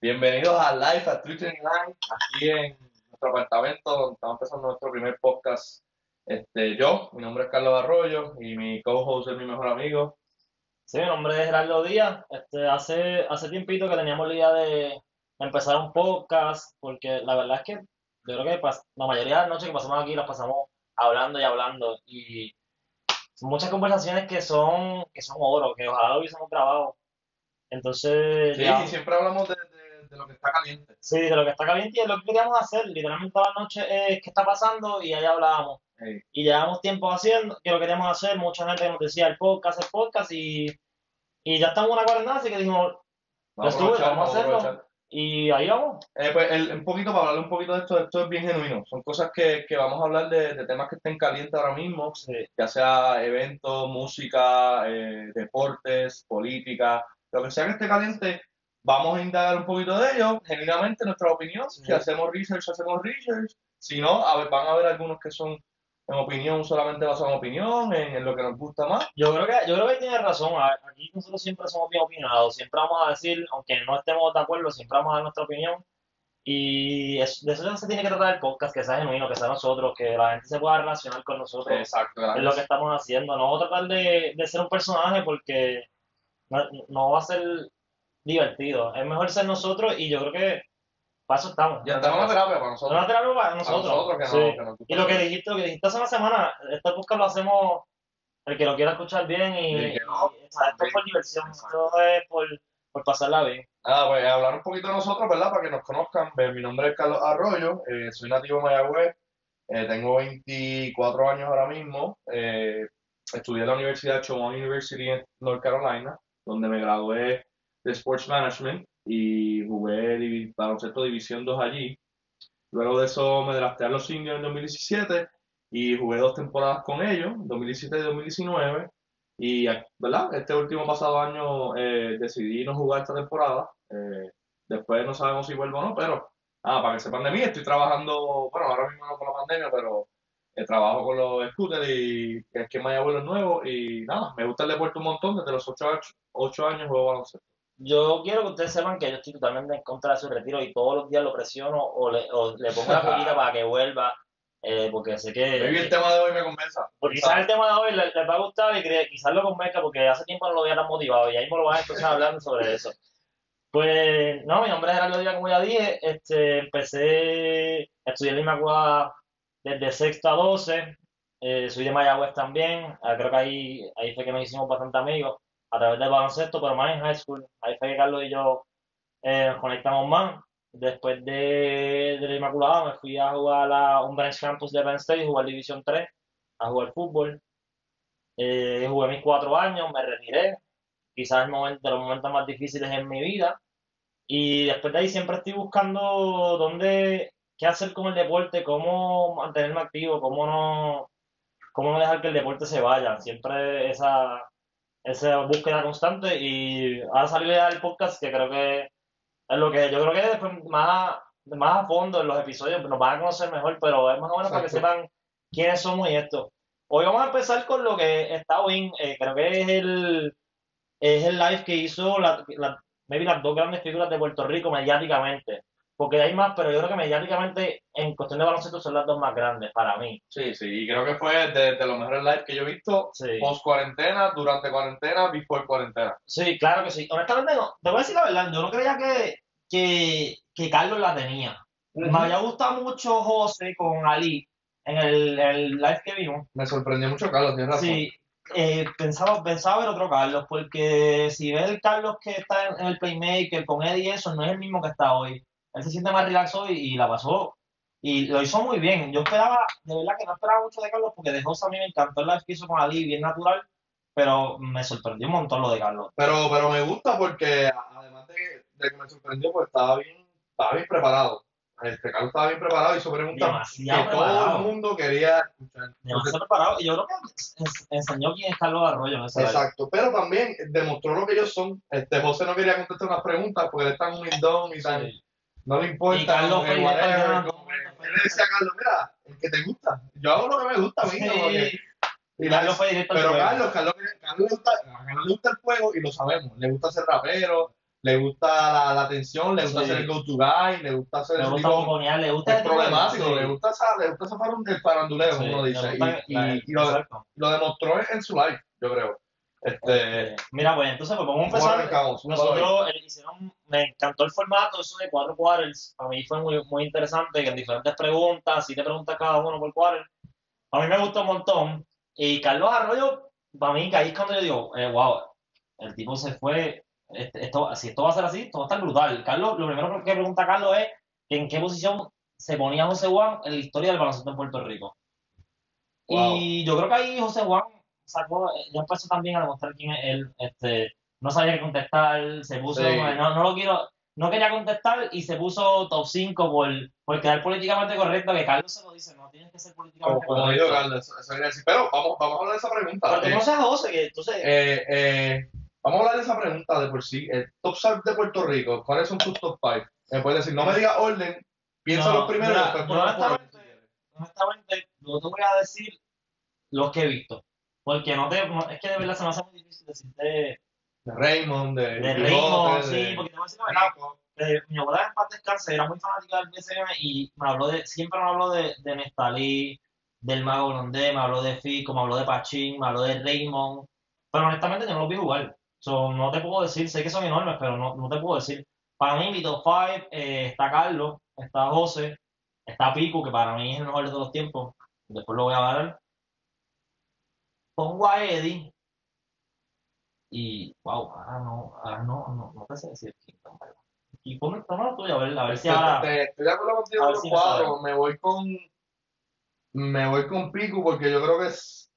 Bienvenidos a Live at Twitter Line, aquí en nuestro apartamento, donde estamos empezando nuestro primer podcast. Este, yo, mi nombre es Carlos Arroyo y mi co-host es mi mejor amigo. Sí, mi nombre es Gerardo Díaz. Este, hace, hace tiempito que teníamos la idea de empezar un podcast, porque la verdad es que yo creo que pas- la mayoría de las noches que pasamos aquí las pasamos hablando y hablando, y son muchas conversaciones que son, que son oro, que ojalá lo hubiésemos grabado. Entonces, Sí, ya, y siempre hablamos de, de- de lo que está caliente. sí, de lo que está caliente y es lo que queríamos hacer, literalmente toda la noche es qué está pasando y ahí hablábamos. Y llevamos tiempo haciendo, que lo queríamos hacer, mucha gente nos decía el podcast, el podcast, y, y ya estamos en una cuarentena, así que dijimos, vamos estuve, vamos a hacerlo. y ahí vamos. Eh, pues el- un poquito para hablar un poquito de esto, esto es bien genuino. Son cosas que, que vamos a hablar de, de temas que estén calientes ahora mismo, Sí. ya sea eventos, música, eh, deportes, política, lo que sea que esté caliente, vamos a indagar un poquito de ello, genuinamente nuestra opinión, si hacemos research, hacemos research, si no, a ver, van a haber algunos que son en opinión, solamente basados en opinión, en, en lo que nos gusta más. Yo creo que, yo creo que tienes razón. a- Aquí nosotros siempre somos bien opinados. Siempre vamos a decir, aunque no estemos de acuerdo, siempre vamos a dar nuestra opinión. Y es- de eso se tiene que tratar el podcast, que sea genuino, que sea nosotros, que la gente se pueda relacionar con nosotros. Exacto, Es lo que estamos haciendo. No tratar de, de ser un personaje porque no, no va a ser divertido. Es mejor ser nosotros y yo creo que para eso estamos. Ya estamos en la terapia para nosotros. una terapia para Para nosotros. nosotros que, no- sí. que nos gusta Y lo que dijiste, lo que dijiste hace una semana, este podcast lo hacemos el que lo quiera escuchar bien y, Y o sea, esto es por diversión, esto es por, por pasarla bien. Nada, pues hablar un poquito de nosotros, ¿verdad? Para que nos conozcan. Pues, mi nombre es Carlos Arroyo, eh, soy nativo de Mayagüez, eh, tengo 24 años ahora mismo. eh, estudié en la Universidad Chowan University en North Carolina, donde me gradué de Sports Management y jugué divi- baloncesto División 2 allí. Luego de eso me drafté a los seniors en 2017 y jugué dos temporadas con ellos, 2017 y 2019. Y, ¿verdad? Este último pasado año eh, decidí no jugar esta temporada. Eh, después no sabemos si vuelvo o no, pero ah, para que sepan de mí, estoy trabajando, bueno, ahora mismo no con la pandemia, pero eh, trabajo con los scooters y es que Mayagüez es nuevo y nada, me gusta el deporte un montón, desde los 8, años juego baloncesto. Yo quiero que ustedes sepan que yo estoy totalmente en contra de su retiro y todos los días lo presiono o le, o le pongo la colita para que vuelva, eh, porque sé Maybe el que... tema de hoy me convenza. Porque quizás el tema de hoy les, les va a gustar y quizás lo convenzca porque hace tiempo no lo había tan motivado y ahí me lo van a escuchar hablando sobre eso. Pues, no, mi nombre es Gerardo Díaz, como ya dije, este, empecé, estudié en la Inmaculada desde sexto a 12, eh, soy de Mayagüez también, ah, creo que ahí, ahí fue que nos hicimos bastante amigos a través del baloncesto, pero más en high school, ahí fue que Carlos y yo eh, conectamos más. Después de, de la Inmaculada me fui a jugar a un branch campus de Penn State, jugar División 3, a jugar fútbol. Eh, jugué mis cuatro años, me retiré, quizás el momento, de los momentos más difíciles en mi vida. Y después de ahí siempre estoy buscando dónde, qué hacer con el deporte, cómo mantenerme activo, cómo no, cómo no dejar que el deporte se vaya. Siempre esa, esa búsqueda constante. Y ahora salió ya el podcast, que creo que es lo que yo creo que después más, más a fondo en los episodios nos van a conocer mejor, pero es más o menos para que sepan quiénes somos y esto. Hoy vamos a empezar con lo que está hoy, eh, creo que es el, es el live que hizo la, la- maybe las dos grandes figuras de Puerto Rico mediáticamente. Porque hay más, pero yo creo que mediáticamente en cuestión de baloncesto son las dos más grandes para mí. Sí, sí, y creo que fue de, de los mejores lives que yo he visto Sí. post cuarentena, durante cuarentena, before cuarentena. Sí, claro que sí. Honestamente, no. Te voy a decir la verdad, yo no creía que, que, que Carlos la tenía. Me había gustado mucho José con Ali en el, el live que vimos. Me sorprendió mucho, Carlos, tienes razón. Sí, eh, pensaba, pensaba ver otro Carlos, porque si ves el Carlos que está en, en el Playmaker con Eddie eso, no es el mismo que está hoy. Él se siente más relax hoy y la pasó. Y lo hizo muy bien. Yo esperaba, de verdad que no esperaba mucho de Carlos, porque de José a mí me encantó el live que hizo con Ali, bien natural, pero me sorprendió un montón lo de Carlos. Pero, pero me gusta porque además de, de que me sorprendió, pues estaba bien, estaba bien preparado. Este Carlos estaba bien preparado y hizo preguntas Demasiado que todo el mundo quería escuchar. Demasiado preparado. Y yo creo que ens- enseñó quién es Carlos Arroyo en ese. Exacto, pero también demostró lo que ellos son. Este José no quería contestar unas preguntas porque él es tan humildón y tan, Sí. No le importa. Y Carlos whatever, como Él le decía a Carlos, mira, el que te gusta. Yo hago lo que me gusta a mí. Sí. y Carlos pero. Carlos, Carlos, Carlos le gusta, a Carlos le gusta el juego y lo sabemos. Le gusta ser rapero, le gusta la, la atención, le gusta Sí. ser el go-to guy, le gusta ser Le el gusta le gusta de- problemático, sí. le gusta esa, le gusta el faranduleo, Sí, como uno dice, y, la- y- y lo, exacto. lo demostró en su live, yo creo. Este, Mira, pues entonces, pues vamos a ¿cómo empezar. Nosotros eh, hicieron, me encantó el formato, eso de cuatro quarters. Para mí fue muy, muy interesante, que en diferentes preguntas, si te preguntas cada uno por quarter. A mí me gustó un montón. Y Carlos Arroyo, para mí, que ahí es cuando yo digo, eh, wow, el tipo se fue. este- esto, si esto va a ser así, esto va a estar brutal. Carlos, lo primero que pregunta Carlos es en qué posición se ponía José Juan en la historia del baloncesto en Puerto Rico. Y yo creo que ahí José Juan sacó, ya empezó también a demostrar quién es él. Este, no sabía qué contestar, se puso, Sí. no, no lo quiero, no quería contestar y se puso top 5 por, por quedar políticamente correcto, que Carlos se lo dice, no tienes que ser como, políticamente como correcto. dijo Carlos, eso- eso decir. Pero vamos, vamos a hablar de esa pregunta. Pero tú Eh, no seas José, que entonces, eh, eh, vamos a hablar de esa pregunta de por sí. El top 5 de Puerto Rico, ¿cuáles son tus top 5? Me puedes decir, no me digas orden, piensa No, los primeros mira, honestamente- honestamente, yo te voy a decir los que he visto. Porque no te, no- es que de verdad se me hace muy difícil decirte De Raymond, de, de Raymond, de sí, porque te voy a decir la verdad, eh, mi abuela en paz descanse era muy fanática del BCM y me habló de, siempre me habló de, de Nestalí, del Mago Blondé, me habló de Fico, me habló de Pachín, me habló de Raymond, pero honestamente yo no los vi jugar. So, no te puedo decir, sé que son enormes, pero no, no te puedo decir. Para mí, mi top 5 está Carlos, está José, está Pico, que para mí es el mejor de todos los tiempos. Después lo voy a dar. Pongo a Eddie. Y, wow, ahora no, ahora no, no, no te sé decir quién, verdad. Y ponme toma tuyo, a ver, a ver si Te- ahora. te- estoy de acuerdo contigo con ver los si me cuadros. Me voy con. Me voy con Pico porque yo creo que es.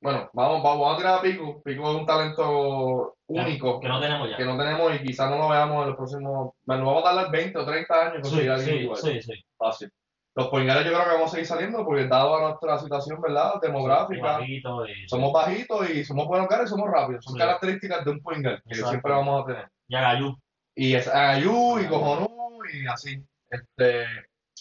Bueno, vamos, vamos, a tirar a Pico. Pico es un talento único Que no tenemos ya. que no tenemos y quizás no lo veamos en los próximos. Bueno, vamos a tardar 20 o 30 años Sí, sí, igual. sí, sí. Fácil. Los poingares yo creo que vamos a seguir saliendo porque dado a nuestra situación, ¿verdad? Demográfica. Bajito y- Somos bajitos y somos buenos caras y somos rápidos. Son Sí. características de un point guard que siempre vamos a tener. Y a Gallú. Y es Ayú y Cojonú y así. Este,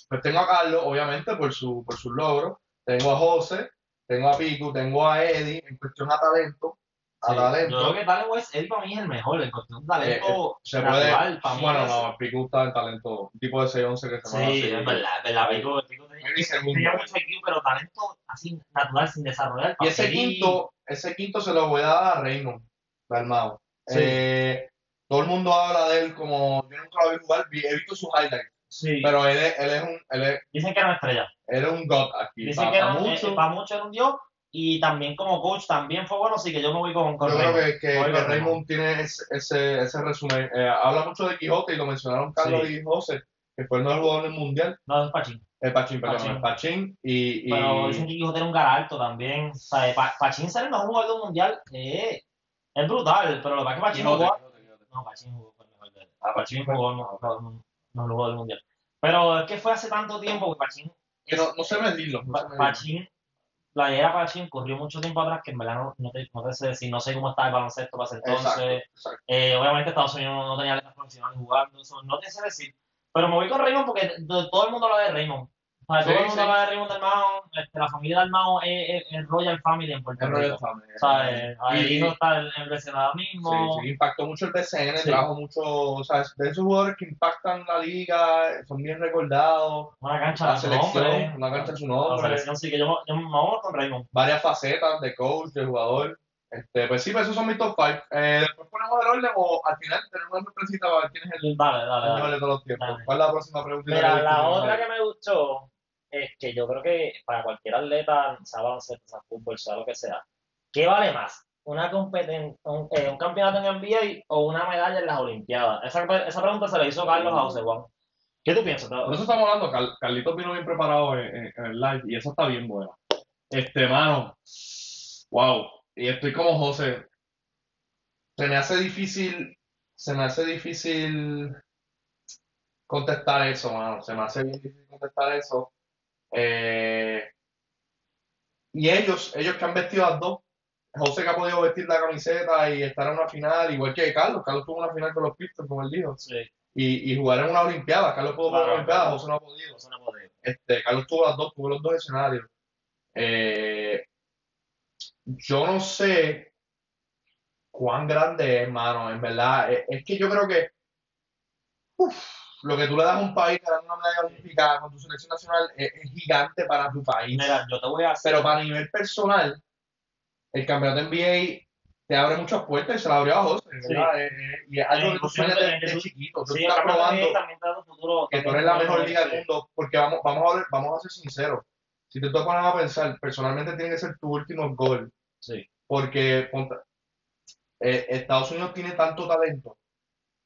pues tengo a Carlos, obviamente, por su, por sus logros. Tengo a José, tengo a Pico, tengo a Eddie en cuestión a talento. A Sí. talento. Yo creo que Talent West, él para mí es el mejor, en cuestión de talento se puede. natural, para mí Bueno, es- no, Pico está en talento. Un tipo de 6-11 que se llama Sí, es verdad, es verdad, Pico, Pico tenía, mucho IQ, pero talento así natural, sin desarrollar. Y ese quinto, ese quinto se lo voy a dar a Raymond, Dalmau. Sí. Eh, todo el mundo habla de él como, yo nunca lo vi jugar, he visto sus highlights, Sí. pero él es, él es un, él es, Dicen que era una estrella. él es un god aquí. Dicen Pa- que era, mucho, eh, para muchos era un dios y también como coach también fue bueno, así que yo me voy con, con yo creo Raymond. que, que, con Raymond tiene ese, ese, ese resumen. Eh, habla mucho de Quijote y lo mencionaron Carlos Sí. y José, que fue el mejor jugador del mundial, No, es Pachín. eh, Pachín, perdón, Pachín. Pachín, y, y Pero dicen que Quijote era un cara alto también. O sea, Pa- Pachín ser el mejor jugador del mundial eh, es brutal, pero lo que pasa es que Pachín Quijote, jugó. No, Pachín jugó fue el mejor del Ah, Pachín jugó no, no, no, no jugó del mundial. Pero es que fue hace tanto tiempo que Pachín. Que no, no sé medirlo. no sé Pa- medirlo. Pachín, la era Pachín corrió mucho tiempo atrás que en verdad no, no te, no te sé decir, no sé cómo estaba el baloncesto para ese entonces. Exacto, exacto. Eh, obviamente Estados Unidos no, no tenía letras profesionales jugando, eso no te sé decir. Pero me voy con Raymond porque todo el mundo habla de Raymond. Todo el mundo habla de Raymond Dalmao, este, la familia Dalmao es, es, es Royal Family en Puerto Royal Rico. Family. O sea, eh, el Y- hijo está en el BCN ahora mismo. Sí, sí, impactó mucho el BCN, Sí. trajo mucho, o sea, es de esos jugadores que impactan la liga, son bien recordados, Una cancha la de su selección, nombre. una cancha en su La nombre, selección sí que yo, yo me voy con Raymond. varias facetas de coach, de jugador. Este, pues sí, pues esos son mis top 5. después ponemos el orden o al final tenemos una sorpresita para ver quién es el, Dale, el dale, dale. de todos los tiempos. ¿Cuál es la próxima pregunta? Mira, la otra que me gustó es que yo creo que para cualquier atleta, sea baloncesto, sea fútbol, sea lo que sea, ¿qué vale más? ¿Una competen un, eh, campeonato en NBA o una medalla en las Olimpiadas? Esa, esa pregunta se la hizo Carlos Juan. ¿Qué tú piensas? Por eso estamos hablando, Car- Carlitos vino bien preparado en, en- en el live y eso está bien bueno. Este, mano, wow. Y estoy como José. Se me hace difícil, se me hace difícil contestar eso, mano. Se me hace difícil contestar eso. Eh, y ellos, ellos que han vestido las dos, José que ha podido vestir la camiseta y estar en una final, igual que Carlos. Carlos tuvo una final con los Pistons, como él dijo. Sí, Y, y jugar en una Olimpiada. Carlos pudo jugar en una Olimpiada. José no ha podido. no. Este, Carlos tuvo las dos, tuvo los dos escenarios. Eh, yo no sé cuán grande es, mano, en verdad. Es, es que yo creo que uf, lo que tú le das a un país da una medalla olímpica con tu selección nacional es, es gigante para tu país. Mira, yo te voy a hacer. Pero para nivel personal, el campeonato NBA te abre muchas puertas y se la abrió a José, ¿verdad? Eh, eh, y es algo En que tú sueñas de- de, de- de chiquito. Tú Sí, estás probando futuro. que tú eres la mejor liga del mundo, porque vamos, vamos, a, ver- vamos a ser sinceros. Si te pones a pensar, personalmente tiene que ser tu último gol, Sí. porque eh, Estados Unidos tiene tanto talento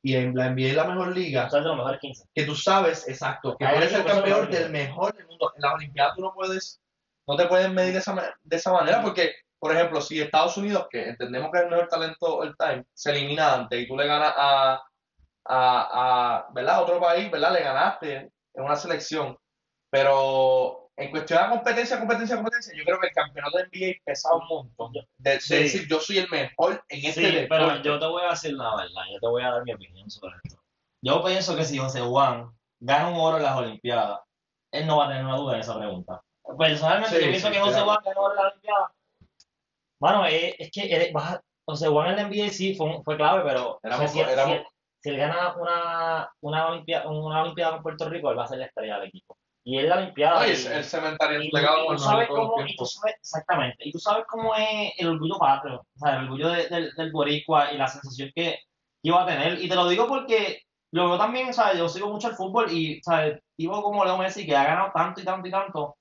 y en la NBA es la mejor liga O sea, de los mejores 15. que tú sabes, exacto, que tú eres es el campeón del mejor del mundo. En las Olimpiadas tú no puedes, no te puedes medir de esa, de esa manera, porque, por ejemplo, si Estados Unidos, que entendemos que es el mejor talento all time, se elimina antes y tú le ganas a, a, a ¿verdad? otro país, ¿verdad? Le ganaste en una selección. Pero en cuestión de competencia, competencia, competencia, yo creo que el campeonato de NBA pesa un montón. De, decir, yo soy el mejor en este Sí, pero yo te voy a decir la verdad, yo te voy a dar mi opinión sobre esto. Yo pienso que si José Juan gana un oro en las Olimpiadas, él no va a tener una duda en esa pregunta. Personalmente, Sí, yo pienso que José claro. Juan ganó oro en las Olimpiadas. Bueno, es, es que él- vas a- José Juan en la NBA sí fue, fue clave, pero Éramos- si, si- éramos- si- si él gana una, una, Olimpia- una Olimpiada con Puerto Rico, él va a ser la estrella del equipo. Y él la Olimpiada. Oye, y- él cementaría y y tú el sabes cómo, y tú sabes, exactamente, y tú sabes cómo es el orgullo patrio, o sea, el orgullo de- del, del boricua y la sensación que iba a tener, y te lo digo porque lo veo también, o sea, yo sigo mucho el fútbol y, o sea, digo como Leo Messi que ha ganado tanto y tanto y tanto,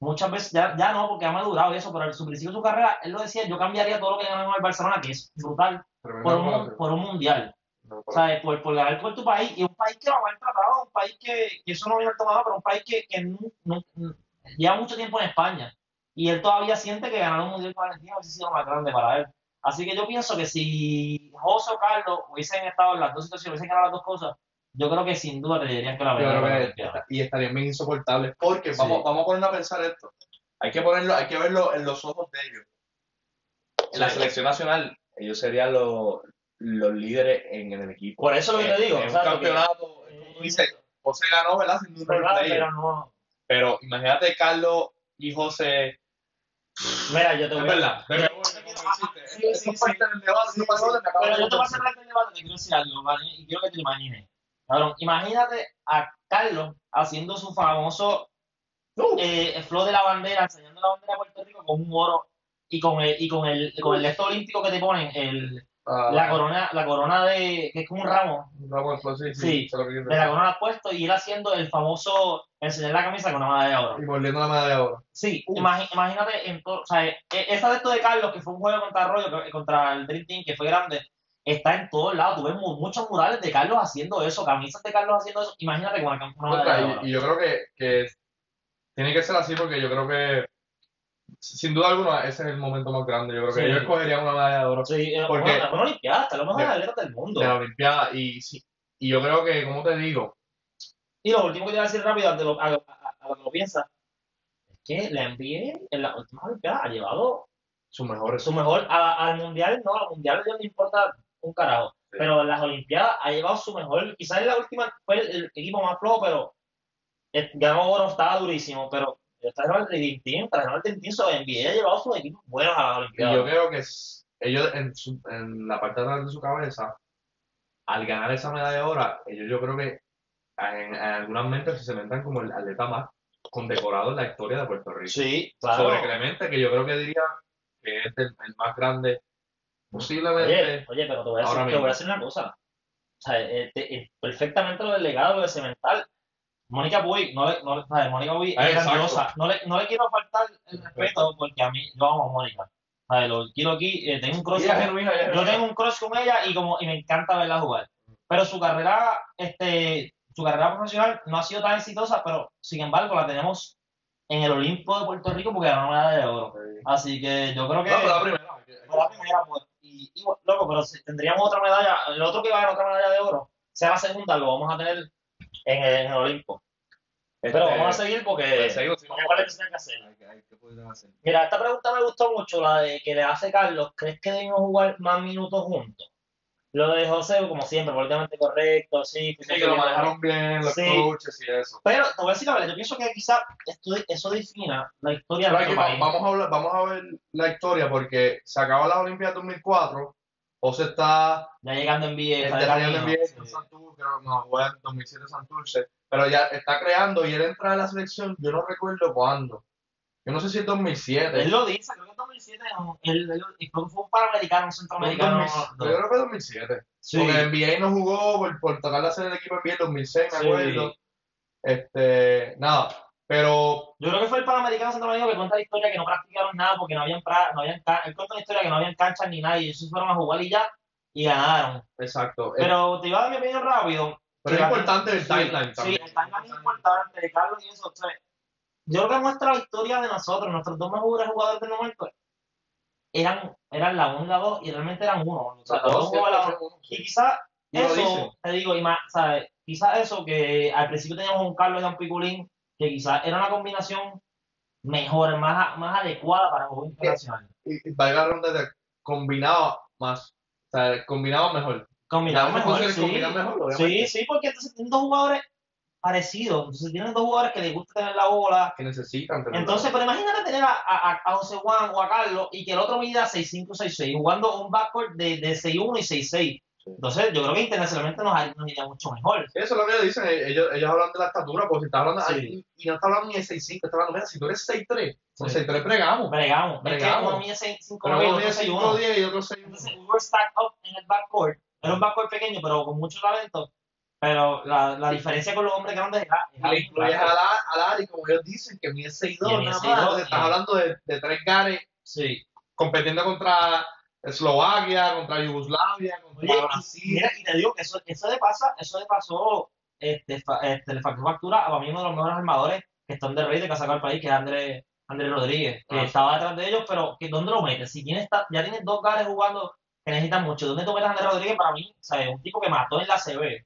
muchas veces, ya, ya no, porque ha madurado y eso, pero en su principio de su carrera, él lo decía, yo cambiaría todo lo que ganó en el Barcelona, que es brutal, por un, por un mundial. No, O sea, por, por ganar por tu país, y un país que lo ha maltratado, un país que, que eso no viene tomado, pero un país que, que nu- nu- lleva mucho tiempo en España. Y él todavía siente que ganar un mundial con Argentina hubiese sido más grande para él. Así que yo pienso que si José o Carlos hubiesen estado en las dos situaciones, hubiesen ganado las dos cosas, yo creo que sin duda le dirían que la Olimpiada. está- y estarían bien insoportables porque Sí. vamos, vamos a ponernos a pensar esto. Hay que ponerlo, hay que verlo en los ojos de ellos. En la Sí. selección nacional, ellos serían los, los líderes en, el equipo. Por eso es lo que te digo. En un exacto, que- campeonato, es como tú dices, José ganó, ¿verdad? Sin ¿verdad? player. Pero no. Pero imagínate Carlos y José. Mira, yo te Es voy a. verdad. Pero, es acabo Pero yo te voy a hacer el debate, te quiero decir algo, ¿vale? y quiero que te lo imagines. Cabrón, imagínate a Carlos haciendo su famoso Uh, eh, flow de la bandera, enseñando la bandera de Puerto Rico con un oro y con el, y con el, con el esto olímpico que te ponen, el, ah, la corona, la corona de, que es como un ramo, Ramos, pues, sí, Sí, sé lo que quieres de la corona puesto y él haciendo el famoso enseñar la camisa con una medalla de oro. Y mordiendo la medalla de oro. Sí, imagínate, en o sea, e- esa de esto de Carlos, que fue un juego contra Arroyo, que- contra el Dream Team, que fue grande, está en todos lados. Tú ves mu- muchos murales de Carlos haciendo eso, camisas de Carlos haciendo eso. Imagínate con de oro. Y, y yo creo que, que tiene que ser así porque yo creo que, sin duda alguna, ese es el momento más grande. Yo creo que Sí. ellos escogerían una medalla de oro Sí, Porque- bueno, una olimpiada, los mejores de- atletas del mundo. de la Olimpiada. Y, sí, y yo creo que, como te digo, Y lo último que te voy a decir rápido, antes lo, a, a- a lo piensas, es que la NBA en las últimas olimpiadas ha llevado sus mejores. su mejor, al mundial no, al mundial no le importa un carajo, Sí. pero en las olimpiadas ha llevado su mejor, quizás en la última fue el, el equipo más flojo, pero ganó oro, estaba durísimo, pero trajeron el Dream Team, trajeron el Dream Team, so, NBA ha llevado sus equipos buenos a las Y olimpiadas. yo creo que ellos, en, su- en la parte de atrás de su cabeza, al ganar esa medalla de oro, ellos yo creo que en, en algunas mentes se cementan como el atleta más condecorado en la historia de Puerto Rico. Sí, claro. Sobre Clemente, que yo creo que diría que es el, el más grande Oye, posiblemente. oye, pero te voy a decir, ahora te voy mismo. a decir una cosa. O sea, eh, te- eh, perfectamente lo del legado, lo de cemental. Mónica Puig, no le, no, le- ¿sabes? Mónica Puig Ah, es grandiosa. No le, no le quiero faltar el respeto porque a mí, yo amo a Mónica. ¿Sabes? Lo quiero aquí, eh, tengo un Ella con- genuina, yo genuina. tengo un crush con ella y como y me encanta verla jugar. Pero su carrera, este, su carrera profesional no ha sido tan exitosa, pero sin embargo la tenemos en el Olimpo de Puerto Rico porque ganó una medalla de oro. Sí. Así que yo creo que No, la primera. la primera, pues, y, y, loco, pero si tendríamos otra medalla, el otro que va a ganar otra medalla de oro, sea la segunda, lo vamos a tener en el, en el Olimpo. Pero Este, vamos a seguir porque seguimos, que hacer. Hay hay que hacer. Mira, esta pregunta me gustó mucho, la de que le hace Carlos, ¿crees que debimos jugar más minutos juntos? Lo de José, como siempre, políticamente correcto, sí. Sí, que lo bien. manejaron bien, los Sí. coaches y eso. Pero te voy a decir la verdad, yo pienso que quizás esto- eso defina la historia de Pero nuestro país. vamos, a hablar, vamos a ver la historia porque se acabó la Olimpiada 2004 José está Ya llegando en NBA, está desarrollando en NBA sí. en Santurce, creo, no, juega en 2007 en Santurce, pero ya está creando y él entra a la selección, yo no recuerdo cuándo. Yo no sé si es 2007. Él lo dice, creo que en 2007, no, él, él- que fue un panamericano, un centroamericano. Yo creo que fue 2007. Sí. Porque en NBA no jugó por, por tocar de hacer el equipo en NBA en 2006, me Sí. acuerdo. Este, nada, pero Yo creo que fue el Panamericano Centroamericano que cuenta la historia que no practicaron nada porque no habían, no habían él cuenta la historia que no habían canchas ni nada y ellos fueron a jugar y ya y ganaron. exacto. Pero te iba a dar mi opinión rápido. Pero es Sí, importante el sí, timeline Sí, también. el timeline es importante, de Carlos y eso. o sea, yo creo que muestra la historia de nosotros, nuestros dos mejores jugadores del momento eran, eran la 1 y la 2 y realmente eran uno. O sea, los dos jugaban la uno. Y quizás eso, te digo, y más, ¿sabes? Quizás eso que al principio teníamos un Carlos y un Piculín, que quizás era una combinación mejor, más, más adecuada para el juego internacional. Y, y valga la ronda de combinado más. O sea, combinado mejor. Combinado Ya, mejor, sí. mejor, Sí, sí, porque entonces tienen dos jugadores parecidos. Entonces tienen dos jugadores que les gusta tener la bola. Que necesitan. tener Entonces, pero imagínate tener a, a, a José Juan o a Carlos y que el otro mida 6'5", 6'6", jugando un backcourt de, de 6'1 y 6'6". Entonces, yo creo que internacionalmente nos, iría mucho mejor. Eso es lo que ellos dicen, ellos, ellos hablan de la estatura, porque si estás hablando, Sí. ay, y no está hablando ni de 6'5, está hablando, mira, si tú eres 6'3, con Sí. 6'3 pregamos. Bregamos. Es que Bregamos. uno mide 5'9", Pero y uno mide 6'1". 5'10 y otro 6'1. Entonces, we were stacked up en el backcourt. Era un backcourt pequeño, pero con mucho talento. Pero la, la diferencia con los hombres grandes era... era Le incluyes a la, Lari, como ellos dicen, que mide 6'2, Que mide nada 6'2, más. Entonces, estás hablando de, de tres gares Sí. compitiendo contra Eslovaquia, contra Yugoslavia, contra Oye, Brasil. mira, y te digo que eso, eso de pasa, eso de pasó, este, fa- este, le faltó factura a mí uno de los mejores armadores que están de rey de que ha el país, que es Andrés Andrés Rodríguez, que Ah, estaba detrás de ellos, pero que ¿dónde lo metes? Si tienes, ya tienes dos gares jugando que necesitan mucho, ¿dónde tú metes a Andrés Rodríguez? Para mí, ¿sabes? Un tipo que mató en la CB,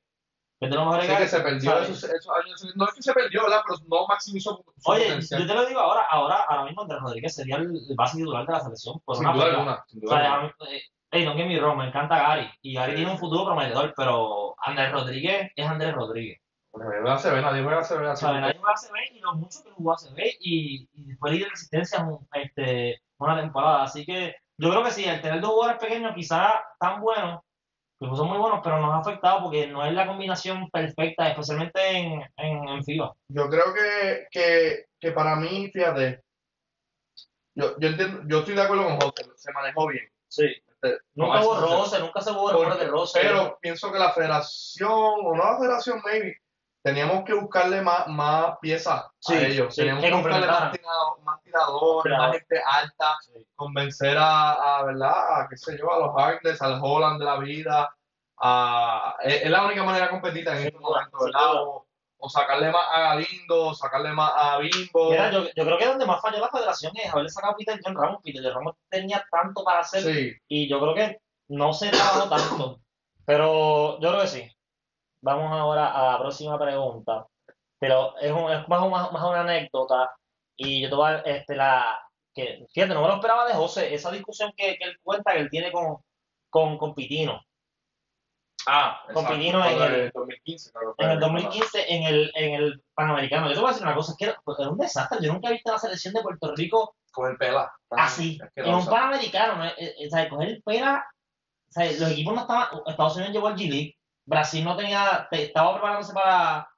que Sí, que se perdió esos, esos años. No es que se perdió, ¿verdad? Pero no maximizó su Oye, potencial. yo te lo digo ahora, ahora, ahora mismo Andrés Rodríguez sería el, el base titular de la selección, por Sin una duda alguna. Sin O duda sea, alguna. a mí, eh, hey, get me wrong, me encanta Gary. Y Gary tiene un futuro prometedor, pero Andrés Rodríguez es Andrés Rodríguez. Juega ACB, nadie juega ACB. O sea, que- nadie jugó ACB y lo mucho que jugó ACB y, y después líder de resistencia este, una temporada. Así que yo creo que sí, el tener dos jugadores pequeños quizás tan buenos, que son muy buenos, pero nos ha afectado porque no es la combinación perfecta, especialmente en, en, en FIBA. Yo creo que, que, que para mí, fíjate, yo, yo, entiendo, yo estoy de acuerdo con José, se manejó bien. Sí. Este, Nunca no, hubo roce, nunca se hubo rumores de roce. Pero pienso que la federación, o no la federación, maybe, teníamos que buscarle más, más piezas Sí, a ellos. sí, teníamos que buscarle más, tirado- más tiradores, Claro. más gente alta, Sí. convencer a, a, ¿verdad? A, qué sé yo, a los Harkless, al Holland de la vida. A, es, es la única manera competir en estos momentos, ¿verdad? O, o sacarle más a Galindo, o sacarle más a Bimbo. Mira, yo, yo creo que donde más falló la federación es haberle sacado a Peter John Ramos. Peter John Ramos tenía tanto para hacer y yo creo que no se trabajó tanto. Pero yo creo que sí. Vamos ahora a la próxima pregunta. Pero es, un- es más, más, más una anécdota. Y yo te voy a este, la. Que, fíjate, no me lo esperaba de José. Esa discusión que, que él cuenta que él tiene con, con, con Pitino. Ah, Con exacto, Pinino en el- 2015, creo que En el 2015, en el, en el Panamericano. Yo te voy a decir una cosa: es que era, pues, era un desastre. Yo nunca he visto a la selección de Puerto Rico Con el pela. así. En un Panamericano, ¿no? Eh, eh, o sea, coger el pela. O sea, los equipos no estaban. Estados Unidos llevó al G-League. Brasil no tenía. te- estaba preparándose para.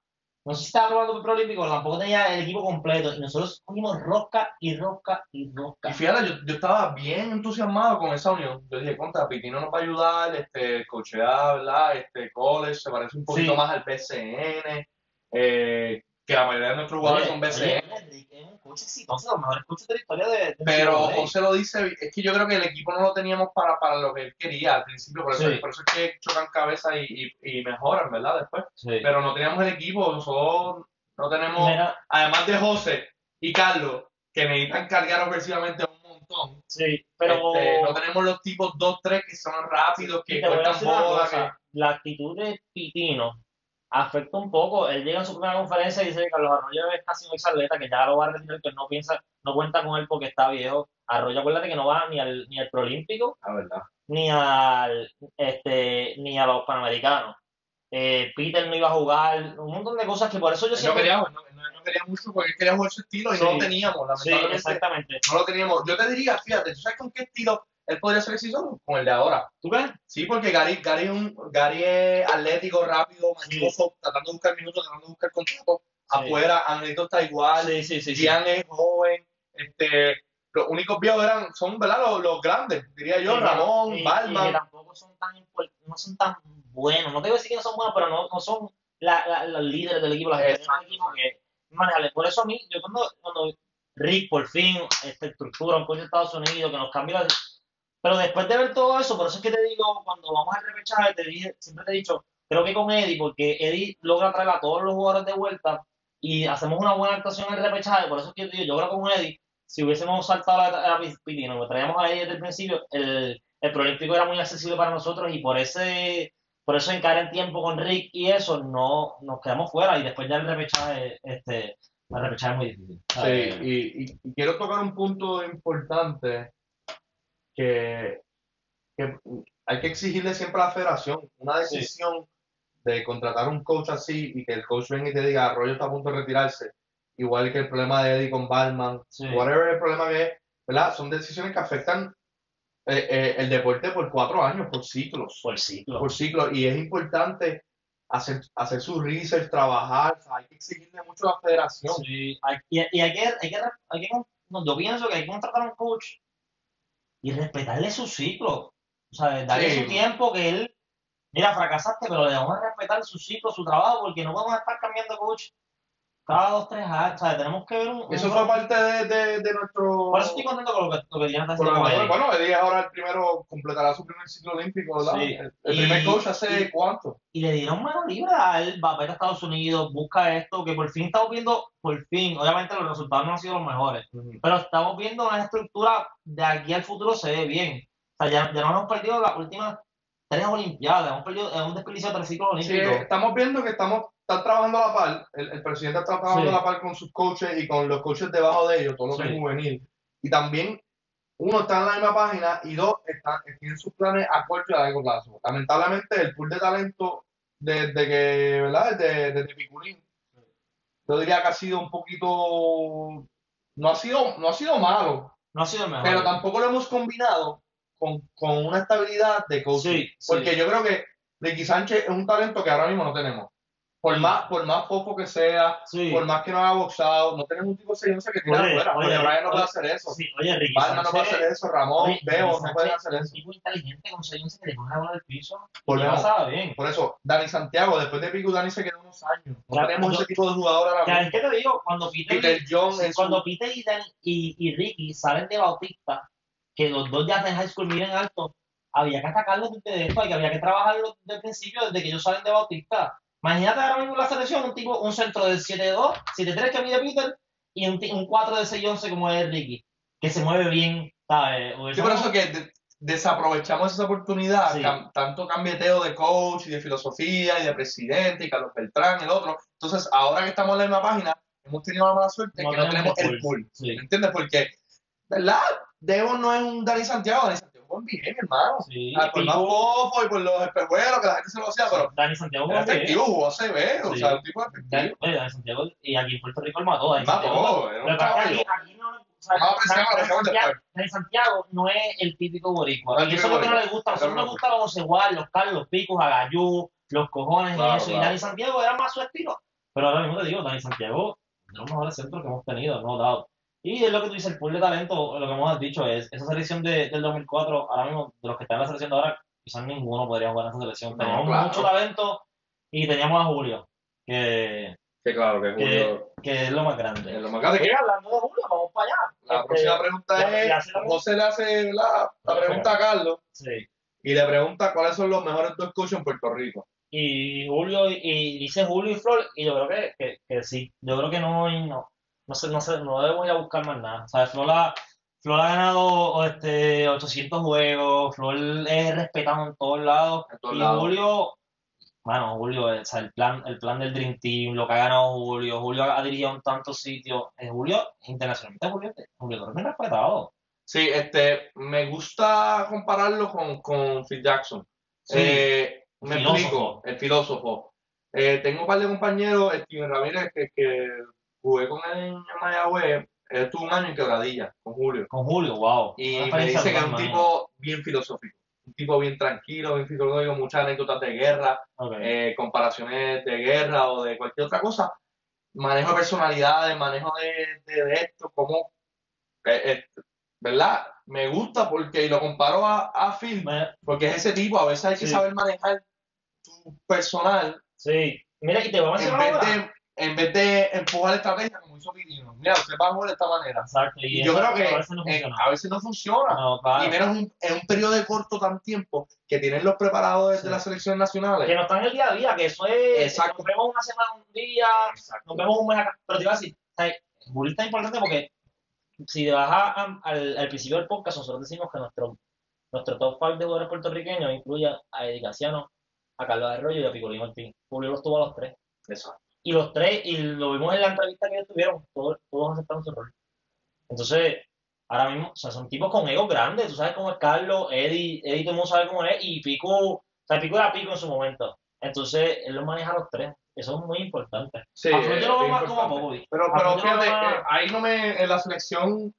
No sé si estaba para el Preolímpico, pero tampoco tenía el equipo completo. Y nosotros cogimos rosca y rosca y rosca. Y fíjate, yo, yo estaba bien entusiasmado con esa unión. Yo dije, contra, Pitino nos va a ayudar, este, cochea, ¿verdad? Este, college, se parece un poquito Sí. más al BCN, eh, que la mayoría de nuestros jugadores son BCN. oye, Enrique es un coach exitoso, de los mejores coaches de la historia de. de Pero NCAA. José lo dice, es que yo creo que el equipo no lo teníamos para, para lo que él quería al principio, por eso, Sí. por eso es que chocan cabeza y, y, y mejoran, ¿verdad? Después. Sí. Pero no teníamos el equipo, nosotros no tenemos, Mira, además de José y Carlos, que necesitan cargar ofensivamente un montón. sí, pero. Este, no tenemos los tipos 2-3 que son rápidos, que cortan decir una bola, cosa, la actitud de Pitino afecta un poco. Él llega en su primera conferencia y dice que Carlos Arroyo es casi un exatleta, que ya lo va a retirar, que no piensa, no cuenta con él porque está viejo. Arroyo, acuérdate que no va ni al, ni al Prolímpico, verdad. ni al este, ni a los Panamericanos. Eh, Peter no iba a jugar, un montón de cosas que por eso yo Él no siempre... quería, no, no- quería mucho porque él quería jugar su estilo y Sí. no lo teníamos, Sí, lamentablemente. exactamente. no lo teníamos. Yo te diría, fíjate, ¿tú sabes con qué estilo él podría ser exitoso con el de ahora. ¿Tú crees? Sí, porque Gary, Gary, es un, Gary es atlético, rápido, mañoso, tratando de buscar minutos, tratando de buscar contratos. Afuera, Angelito está igual, Sí, sí, sí. sí. Gian es joven, este, los únicos viejos eran, son, ¿verdad? Los, los grandes, diría yo, Sí, Ramón, que tampoco son tan no son tan buenos. No te voy a decir que no son buenos, pero no, no son la, la- los líderes del equipo, las del equipo que manejarle. Por eso a mí, yo cuando, cuando Rick por fin esta estructura, un coach de Estados Unidos que nos cambia la- Pero después de ver todo eso, por eso es que te digo, cuando vamos al repechaje, te dije, siempre te he dicho, creo que con Eddie, porque Eddie logra traer a todos los jugadores de vuelta y hacemos una buena actuación en el repechaje, por eso es que yo digo, yo creo que con Eddie, si hubiésemos saltado a, a Pitino, que traíamos a Eddie desde el principio, el, el Prolímpico era muy accesible para nosotros y por ese por eso encara en tiempo con Rick y eso no nos quedamos fuera y después ya el repechaje este el repechaje es muy difícil. Sí, y quiero tocar un punto importante que, que hay que exigirle siempre a la federación una decisión de contratar un coach así y que el coach venga y te diga Arroyo está a punto de retirarse, igual que el problema de Eddie con Balman, Sí. whatever el problema que es, ¿verdad? Son decisiones que afectan eh, eh, el deporte por cuatro años, por ciclos por ciclo por ciclo y es importante hacer, hacer su research, trabajar, o sea, hay que exigirle mucho a la federación. Sí, y, y hay que, hay que, hay que yo pienso que hay que contratar a un coach y respetarle su ciclo o sea darle Sí. su tiempo que él mira fracasaste pero le vamos a respetar su ciclo su trabajo porque no podemos estar cambiando coach cada dos tres años o sea tenemos que ver un, Eso fue parte de, de, de nuestro... por eso estoy contento con lo que, lo que Diana está haciendo él. bueno, Eddie ahora el primero completará su primer ciclo olímpico, ¿verdad? Sí. El, el Y- primer coach hace y- cuánto? y le dieron mano libre a él, va a ver a Estados Unidos, busca esto, que por fin estamos viendo, por fin, obviamente los resultados no han sido los mejores, pero estamos viendo una estructura de aquí al futuro se ve bien. O sea, ya, ya no hemos perdido las últimas tres Olimpiadas, hemos perdido, hemos desperdiciado tres ciclos Sí, olímpicos. estamos viendo que estamos, están trabajando a la par, el, el presidente está trabajando Sí. a la par con sus coaches y con los coaches debajo de ellos, todo lo que Sí. es juvenil. Y también, uno, está en la misma página y dos, están, tienen sus planes a corto y a largo plazo. Lamentablemente, el pool de talento desde que, ¿verdad? Desde, desde Piculín, yo diría que ha sido un poquito, no ha sido, no ha sido malo, No ha sido mejor. pero tampoco lo hemos combinado con, con una estabilidad de coaching. Sí, sí. Porque yo creo que Ricky Sánchez es un talento que ahora mismo no tenemos. Por más, por más poco que sea, Sí. por más que no haga boxado, no tenemos un tipo de 6 que Oye, afuera. oye, Brian no oye, puede hacer eso. Sí, oye, Ricky Balma no puede Sánchez- hacer eso. Ramón, Oye, Bebo Ricky no Sánchez hacer es eso. Un tipo inteligente con 6 que le coge la bola del piso Volvemos. ya sabe bien. Por eso, Dani Santiago, después de Pico, Dani se quedó unos años. No Ya, tenemos yo- ese tipo de jugador ahora Ya, es mismo. que te digo, cuando Peter, Peter John cuando Peter y, Dan- y, y Ricky salen de Bautista, que los dos ya de high school miren alto, había que atacarlos desde esto, que había que trabajarlos desde el principio, desde que ellos salen de Bautista. Imagínate ahora mismo la selección, un tipo, un centro del 7-2, 7-3 que mide Peter, y un, un 4 de 6-11 como es Ricky, que se mueve bien, ¿sabes? Sí, por eso que de- desaprovechamos esa oportunidad, Sí. tanto cambieteo de coach y de filosofía y de presidente y Carlos Beltrán el otro. Entonces, ahora que estamos en la misma página, hemos tenido la mala suerte No que no tenemos el el pool. Sí. ¿Me entiendes? Porque, ¿verdad? Debo no es un Dani Santiago, Dani Santiago es un bien, hermano. Sí, Ah, por más fofo y por los espejuelos que la gente se lo hacía, pero Dani Santiago bien. efectivo, jugó CB, o Sí. sea, un tipo Dani, efectivo. oye, Dani Santiago, y aquí en Puerto Rico el mató. Dani Mató, era un es caballo. aquí, no, o sea, a Dani, Santiago, después. Dani Santiago no es el típico boricua. No es y eso es lo que no le gusta. A nosotros nos gustan los Ocegual, los Carlos, los Picos, Agayú, los cojones Claro, y eso. claro. Y Dani Santiago era más su estilo. Pero ahora mismo te digo, Dani Santiago de los mejores centros que hemos tenido, no doubt. Y es lo que tú dices, el pool de talento, lo que hemos dicho es, esa selección de, del 2004, ahora mismo, de los que están en la selección de ahora, quizás ninguno podría jugar en esa selección. No, Teníamos claro. mucho talento y teníamos a Julio, que, Sí, claro, que que, que es lo más grande. es lo más grande. Oye, hablando de Julio, vamos para allá. La Este, próxima pregunta ya- es, ya se la- José le hace la, la pregunta a Carlos Sí. y le pregunta cuáles son los mejores dos coaches en Puerto Rico. Y Julio, y, dice Julio y Flor, y yo creo que, que, que sí. Yo creo que no, no, no sé, no sé, no debemos ir a buscar más nada. O sea, Flor ha, Flor ha ganado este, 800 juegos, Flor es respetado en todos lados. En todos y lados. Julio, bueno, Julio, o sea, el plan, el plan del Dream Team, lo que ha ganado Julio, Julio ha dirigido en tantos sitios. Eh, Julio, internacionalmente, Julio, Julio es respetado. Sí, este, me gusta compararlo con, con Phil Jackson. Sí. Eh, me Filósofo. explico, el filósofo. Eh, tengo un par de compañeros, Steven Ramírez, que, que jugué con él en Mayagüez, él estuvo un año en Quebradilla con Julio. Con Julio, wow. Y Una me dice que es un tipo bien filosófico, un tipo bien tranquilo, bien filosófico, muchas anécdotas de guerra, Ok. eh, comparaciones de guerra o de cualquier otra cosa, manejo de personalidades, manejo de, de, de esto, como, eh, eh, ¿verdad? Me gusta porque lo comparo a, a Phil, porque es ese tipo, a veces hay que Sí. saber manejar tu personal Sí. Mira, y te voy a en vez de, en vez de empujar estrategia como hizo Pirino. Mira, usted va a jugar de esta manera. Exacto. Y, Y yo creo que a veces no funciona. a veces no funciona. No, claro. Y menos un- en un periodo de corto tan tiempo que tienen los preparadores Sí. de las selecciones nacionales. Que no están en el día a día, que eso es. Exacto. Nos vemos una semana, un día, Exacto. nos vemos un mes acá. Pero te iba a decir, Bully está importante porque si vas a- al, al principio del podcast, nosotros decimos que nuestro, nuestro top 5 de jugadores puertorriqueños incluye a Eddie Casiano, a Carlos Arroyo y a Picolín Ortiz. Julio los tuvo a los tres. Exacto. Y los tres, y lo vimos en la entrevista que ellos tuvieron, todos, todos aceptaron su rol. Entonces, ahora mismo, o sea, son tipos con egos grandes, tú sabes cómo es Carlos, Eddie, Eddie todo el mundo sabe cómo es, y Pico, o sea, Pico era Pico en su momento. Entonces, él los maneja a los tres. Eso es muy importante. Sí, A Flor yo lo veo es más como a importante. Popovich. Pero, pero fíjate, más- eh, ahí no me, en la selección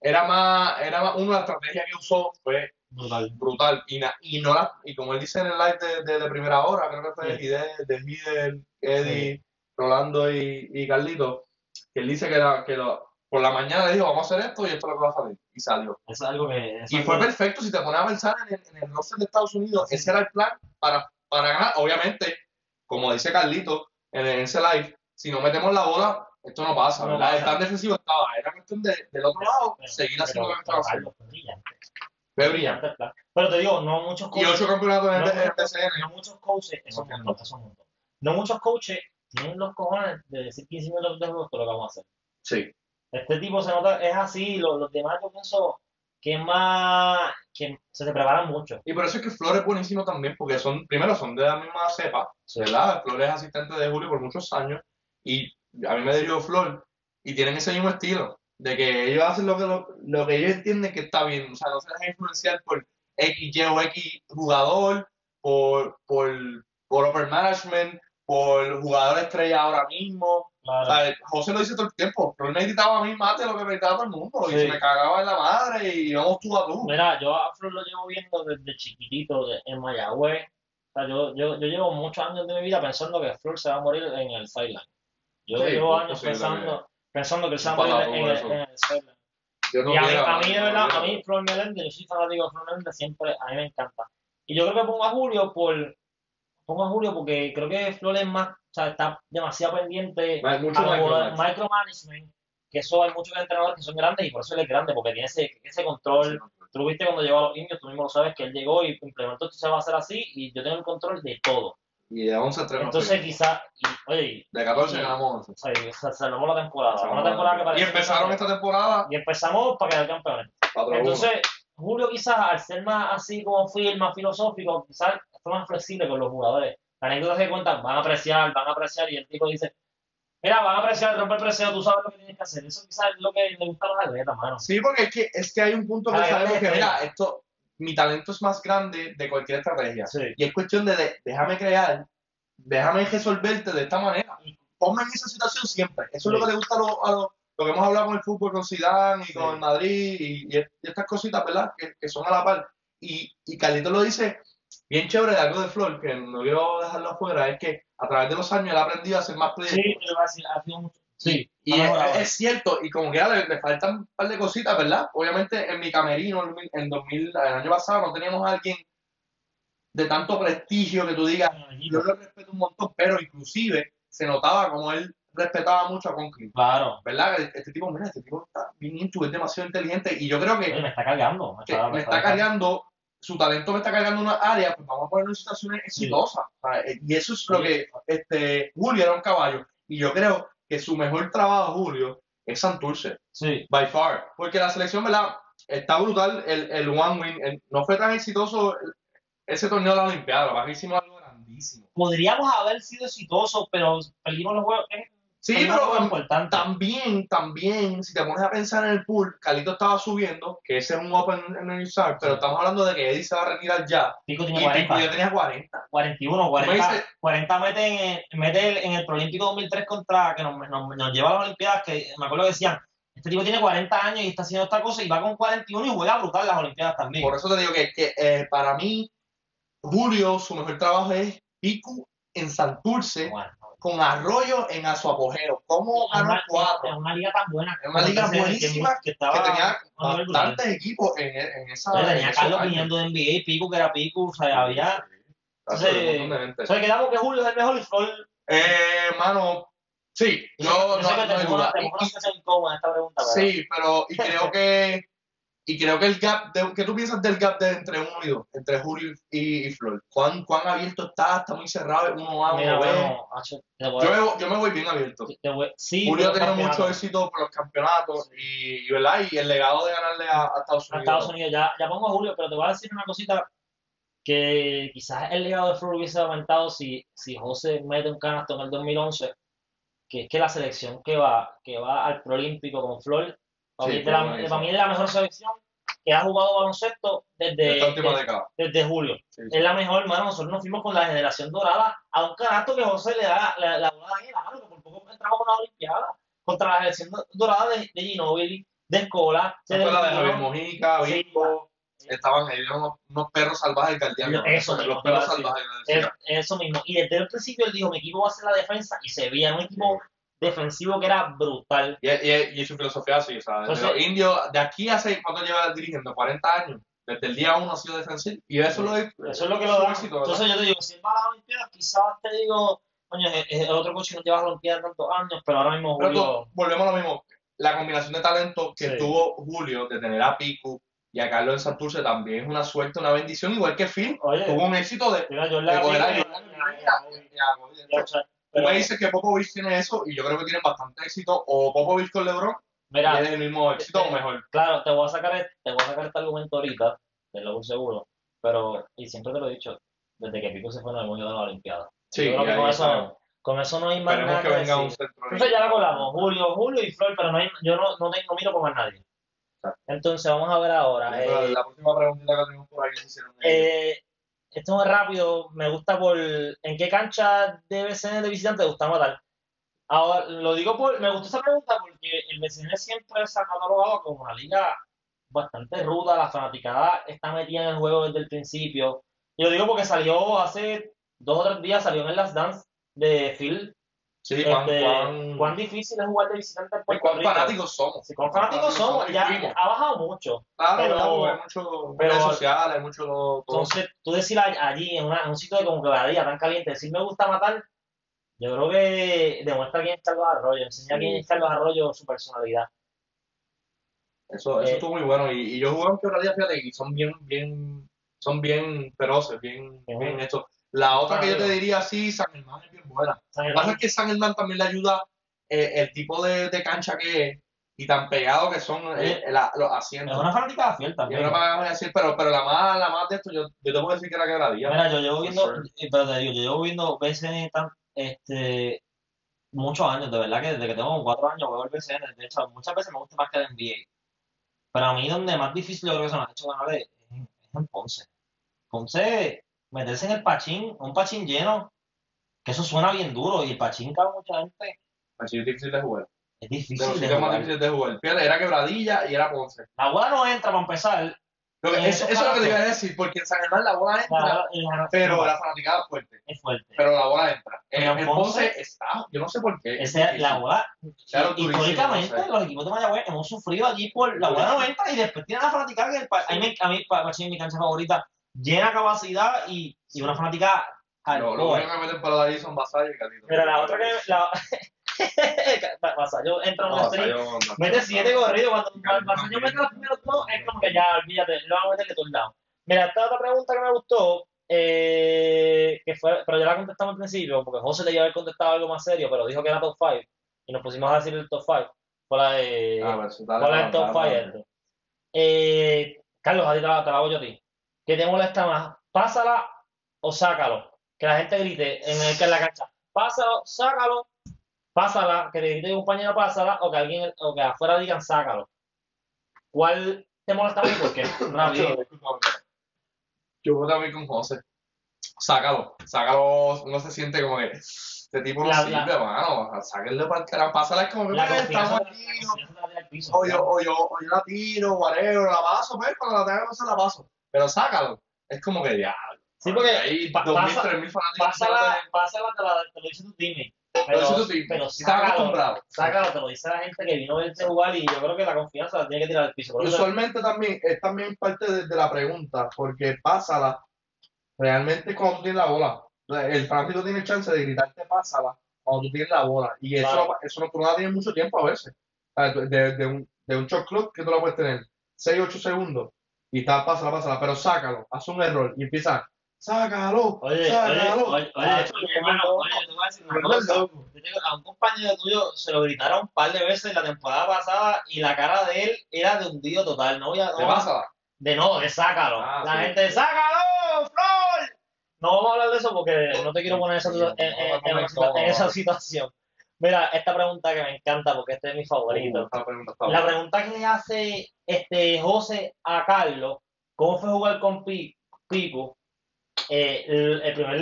era más, era más, una estrategia que usó fue Brutal. brutal y, na- y no la, y como él dice en el live de, de, de primera hora, creo que fue Sí. y de, de Hidel, Eddie, Rolando y, y Carlito, que él dice que, la, que lo- por la mañana le dijo vamos a hacer esto y esto es lo que va a salir y salió. Eso es algo que... eso Y fue algo- perfecto si te pones a pensar en el, en el roster de Estados Unidos, ese era el plan para, para ganar, obviamente, como dice Carlito en, en ese live, si no metemos la bola, esto no pasa, No ¿verdad? tan defensivo estaba, era cuestión de, del otro lado, Pero- seguir haciendo lo que estaba haciendo. Fue brillante. Pero te digo, no muchos Y coaches... ocho campeonatos en el, BCN. no muchos coaches, eso es un montón. No muchos coaches tienen los cojones de decir 15 minutos de juego, lo que vamos a hacer. Sí. Este tipo se nota, es así, los, los demás yo pienso que es más, que se te preparan mucho. Y por eso es que Flores es buenísimo también, porque son, primero son de la misma cepa, ¿verdad? Flores es asistente de Julio por muchos años, y a mí me dirigió Flor, y tienen ese mismo estilo, de que ellos hacen lo que, lo, lo que ellos entienden que está bien, o sea, no se dejan influenciar por X, Y o X jugador, por, por, por upper management, por jugador estrella ahora mismo. O Claro. sea, José lo dice todo el tiempo, Flor me gritaba a mí de lo que me gritaba todo el mundo, y se me cagaba en la madre, y íbamos tú a tú. Mira, yo a Flor lo llevo viendo desde chiquitito en Mayagüez. O sea, yo, yo, yo llevo muchos años de mi vida pensando que Flor se va a morir en el sideline. Yo Sí, llevo es años pensando, pensando que él se va a morir en el, en el sideline. No Y a mí, a mí, de verdad, a mí Flor Meléndez, yo soy fanático de Flor Meléndez, siempre, a mí me encanta. Y yo creo que pongo a Julio por, pongo a Julio porque creo que Flor es más, o sea, está demasiado pendiente Hay mucho a lo- micromanagement. micromanagement, que eso hay muchos entrenadores que son grandes y por eso él es grande, porque tiene ese, ese control. Tú lo viste cuando llegó a los indios, tú mismo lo sabes que él llegó y implementó esto se va a hacer así y yo tengo el control de todo. Y de 11 a 3 Entonces quizás, oye, De 14 ganamos 11. o sea, se salvamos la temporada, una temporada la- que parece Y empezaron esta temporada y empezamos para quedar campeones. 4 Entonces, Julio quizás al ser más así como Phil, más filosófico, quizás más flexible con los jugadores. La anécdota se cuentan, van a apreciar, van a apreciar, y el tipo dice, mira, van a apreciar, rompe el preseo, tú sabes lo que tienes que hacer. Eso quizás es lo que le gusta a los atletas, mano. Sí, porque es que, es que hay un punto que sabemos que, mira, esto, mi talento es más grande de cualquier estrategia. Sí. Y es cuestión de, de- déjame crear, déjame resolverte de esta manera. Ponme en esa situación siempre. Eso es lo Sí. que le gusta a los, a los- lo que hemos hablado con el fútbol, con Zidane y Sí. con el Madrid y, y estas cositas, ¿verdad? Que, que son a la par. Y, y Carlito lo dice bien chévere de algo de Flor, que no quiero dejarlo afuera, es que a través de los años él ha aprendido a ser más Sí, proyecto. te lo voy a decir, ha sido mucho. Sí, Y es, cierto, y como que le, le faltan un par de cositas, ¿verdad? Obviamente en mi camerino en mil- en 2000, el año pasado no teníamos a alguien de tanto prestigio que tú digas, yo lo respeto un montón, pero inclusive se notaba como él respetaba mucho a Conklin, Claro. ¿verdad? Este tipo, mira, este tipo está bien es demasiado inteligente y yo creo que, Oye, me está cargando. Me que está, me está cargando, su talento me está cargando una área, pues vamos a ponerlo en situaciones exitosas. eh, Y eso es lo que este, Julio era un caballo. Y yo creo que su mejor trabajo, Julio, es Santurce Sí. by far. Porque la selección, ¿verdad? Está brutal el, el one win. el- no fue tan exitoso ese torneo de la Olimpiada. Lo que hicimos algo grandísimo. Podríamos haber sido exitosos, pero perdimos los juegos. Sí, pero juegos importantes. también, también, si te pones a pensar en el pool, Calito estaba subiendo, que ese es un Open en el Shark, pero estamos hablando de que Eddie se va a retirar ya. Pico Y tiene Pico 40. ya tenía 40. 41, me 40, dices- 40 mete en, el- mete en el Prolímpico 2003 contra, que nos, nos, nos lleva a las Olimpiadas, que me acuerdo que decían, Este tipo tiene 40 años y está haciendo esta cosa y va con 41 y juega brutal las Olimpiadas también. Por eso te digo que, que, eh, para mí, Julio, su mejor trabajo es Pico en Santurce Bueno, con Arroyo en a su apogeo. ¿Cómo ganó una, cuatro? es una liga tan buena. Es una liga que- buenísima que, Que estaba, tenía a un nivel brutal. bastantes equipos en, en esa. Oye, en tenía esos Carlos viniendo de NBA, Pico que era Pico, o sea, había... Entonces. O sea, quedamos que Julio es el mejor Floyd... Eh, mano, sí, yo yo sé no, que no hay tenemos una, duda. tenemos una Y- en esta pregunta, pero... Sí, pero y creo que y creo que el gap, de, ¿qué tú piensas del gap de entre uno y dos, entre Julio y, y Flor? ¿Cuán, ¿Cuán abierto está? ¿Está muy cerrado? ¿Uno A, uno B? bueno, a- Yo me, yo me voy bien abierto. te voy- sí, Julio ha tenido mucho éxito por los campeonatos y, y, ¿verdad? y el legado de ganarle a, a Estados a Unidos. Estados Unidos. Ya, ya pongo a Julio, pero te voy a decir una cosita que quizás el legado de Flor hubiese aumentado si, si José mete un canasto en el 2011, que es que la selección que va, que va al Proolímpico con Flor, para, Sí, mí, es de la, fue buenísimo. para mí es la mejor selección que ha jugado baloncesto de desde, desde, Julio. Sí, sí. Es la mejor, hermano. Nosotros nos fuimos con la generación dorada a un canasto que José le da la, la bola de que por poco entramos con una olimpiada contra la generación dorada de, de Ginobili, de Escola, fue la de Javier. Mojica. Bimbo, estaban ahí unos, unos perros salvajes guardianos. Eso los perros salvajes. eso mismo. Y desde el principio él dijo, mi equipo va a ser la defensa y se veía un equipo defensivo que era brutal. Y, y, y su filosofía así, o sea, Entonces- los indios, de aquí hace, ¿cuánto lleva dirigiendo? 40 años. Desde el día uno ha sido defensivo. Y eso lo es, Eso es lo que lo da. éxito. Entonces yo te digo, si él va a las Olimpiadas, quizás te digo, coño, es, es otro coche que no lleva a las Olimpiadas tantos años, pero ahora mismo Pero Julio... tú- volvemos a lo mismo. La combinación de talento que Sí. tuvo Julio de tener a Pico y a Carlos en Santurce también es una suerte, una bendición, igual que Phil. Oye, Tuvo un éxito de, mira, yo de la a vi- Jordan y a- y a- Ya, o sea, Tú pero, me dices que Popovich tiene eso y yo creo que tiene bastante éxito. O Popovich con LeBron mira, tiene el mismo éxito o mejor. claro, te voy a sacar, este- te voy a sacar este argumento ahorita, te lo seguro, pero, y siempre te lo he dicho, desde que Pico se fue en el mundo de la Olimpiada. Sí, Yo creo que con eso, con eso no hay más Esperemos nada que venga un centro. Entonces ya lo hablamos, Julio, Julio y Flor, pero no hay, yo no, no, tengo, no miro con más nadie. Entonces vamos a ver ahora. La, eh, la próxima preguntita que tenemos por ahí eh, esto es rápido, me gusta por en qué cancha de BCN de visitante te gusta matar. Ahora, lo digo por, me gustó esa pregunta porque el BCN siempre se ha catalogado como una liga bastante ruda, la fanaticada está metida en el juego desde el principio. Y lo digo porque salió hace dos o tres días, salió en el Last Dance de Phil, sí, este, Juan, cuán difícil es jugar de visitante en Puerto cuán Rico. fanáticos somos. Sí, cuán fanáticos somos, ya ha bajado mucho. Claro, pero-. Porque hay mucho pero- redes sociales, hay mucho todo. Entonces, tú decir allí, en, una- en un sitio de como que día tan caliente, decir me gusta matar, yo creo que demuestra quién es Carlos Arroyo, enseña Sí. quién es Carlos Arroyo su personalidad. Eso, eso Eh, estuvo muy bueno. Y, y yo jugué en quebradilla, fíjate, y son bien, bien, son bien feroces, bien, bien hechos. La otra que yo te diría, sí, San Germán es bien buena. Lo que pasa es que San Germán también le ayuda eh, el tipo de, de cancha que es y tan pegado que son eh, la- los es asientos. una fanática fiel Y también. ahora me van a decir, pero, pero la más, la más de esto, yo, yo te puedo decir que era quebradilla. Mira, yo llevo viendo, For eh, pero te digo, yo llevo viendo BCN tan, este, muchos años, de verdad que desde que tengo cuatro años veo el BCN, de hecho, muchas veces me gusta más que el NBA. Pero a mí donde más difícil yo creo que se me ha hecho ganar es, es en Ponce. Ponce, meterse en el pachín, un pachín lleno, que eso suena bien duro y el pachín cabe mucha gente, Así es difícil de jugar. es difícil de sitios más jugar. difíciles de jugar. Fíjate, era quebradilla y era Ponce. La bola no entra para empezar, Lo que- En eso, es lo que te iba a decir, porque en San Germán la bola la entra, la- pero la fanaticada es fuerte. es fuerte. Pero la bola entra. En, Pero en Ponce- Ponce está, yo no sé por qué. Esa la difícil. bola. Claro, históricamente, no sé. los equipos de Mayagüez hemos sufrido allí por la bola 90 y después tienen la fanaticada que el a mí, a mí pa- Pachín es mi cancha favorita, llena capacidad y, y una fanaticada Lo, lo hardcore. único que meten para ahí son Vasallo y Carlitos. Pero la otra que. La... Vasallo entra en un stream, mete siete corridos. Cuando Vasallo mete los primeros dos, es como que ya, olvídate, lo vamos a meter de todos lados. Mira, esta otra pregunta que me gustó, eh, que fue, pero ya la contestamos al principio, porque José le iba a haber contestado algo más serio, pero dijo que era top 5 y nos pusimos a decir el top 5. Fue la de. Ah, pues, dale, ¿Cuál es dale, el top dale, 5? Eh, Carlos, a ti te la, te la hago yo a ti. ¿Qué te molesta más? ¿Pásala o sácalo? Que la gente grite en, el, que en la cancha. Pásalo, sácalo, pásala, que te grite un compañero pásala, o que alguien, o que afuera digan sácalo. ¿Cuál te molesta más y por qué? Rápido. Yo voy también con José. Sácalo, sácalo, no se siente como que. Este tipo no La- sirve, la- mano. Sáquenle para el carajo. Pásala es como que estamos aquí. O yo, o, yo, o yo la tiro, whatever, la paso, pues, cuando la tenga que pasar la paso. Pero sácalo. Es como que ya. Sí, porque hay pa- 2.000, pasa- 3.000 fanáticos. Pásala, pásala, te, la, te lo dice tu teammate. Pero, pero están sácalo, acostumbrados. sácalo, te lo dice la gente que vino a verte jugar y yo creo que la confianza la tiene que tirar al piso. Usualmente también, es también parte de, de la pregunta, porque pásala realmente cuando tú tienes la bola. El fanático tiene chance de gritarte pásala cuando tú tienes la bola. Y eso, Claro. eso no, tú no la tienes mucho tiempo a veces. Sea, De, de un, de un shot clock que tú la puedes tener 6, 8 segundos y está pásala, pásala, pero sácalo, haz un error y empieza, sácalo, Oye, sácalo. oye, oye, Ah, oye, hermano, oye, te voy a decir una cosa. A un compañero tuyo se lo gritaron un par de veces la temporada pasada y la cara de él era de hundido total. No voy a, de no, pásala. de no, de sácalo. Ah, la sí. gente, sácalo, Flor. No vamos a hablar de eso porque no te quiero poner en esa, Sí, situa- no, en, no, en- no, en una no, situa- no, en esa no. situación. Mira, esta pregunta que me encanta porque este es mi Uh, favorito. pregunta está La pregunta que le hace este José a Carlos, ¿cómo fue jugar con Pi- Pico? Eh, el, el primer,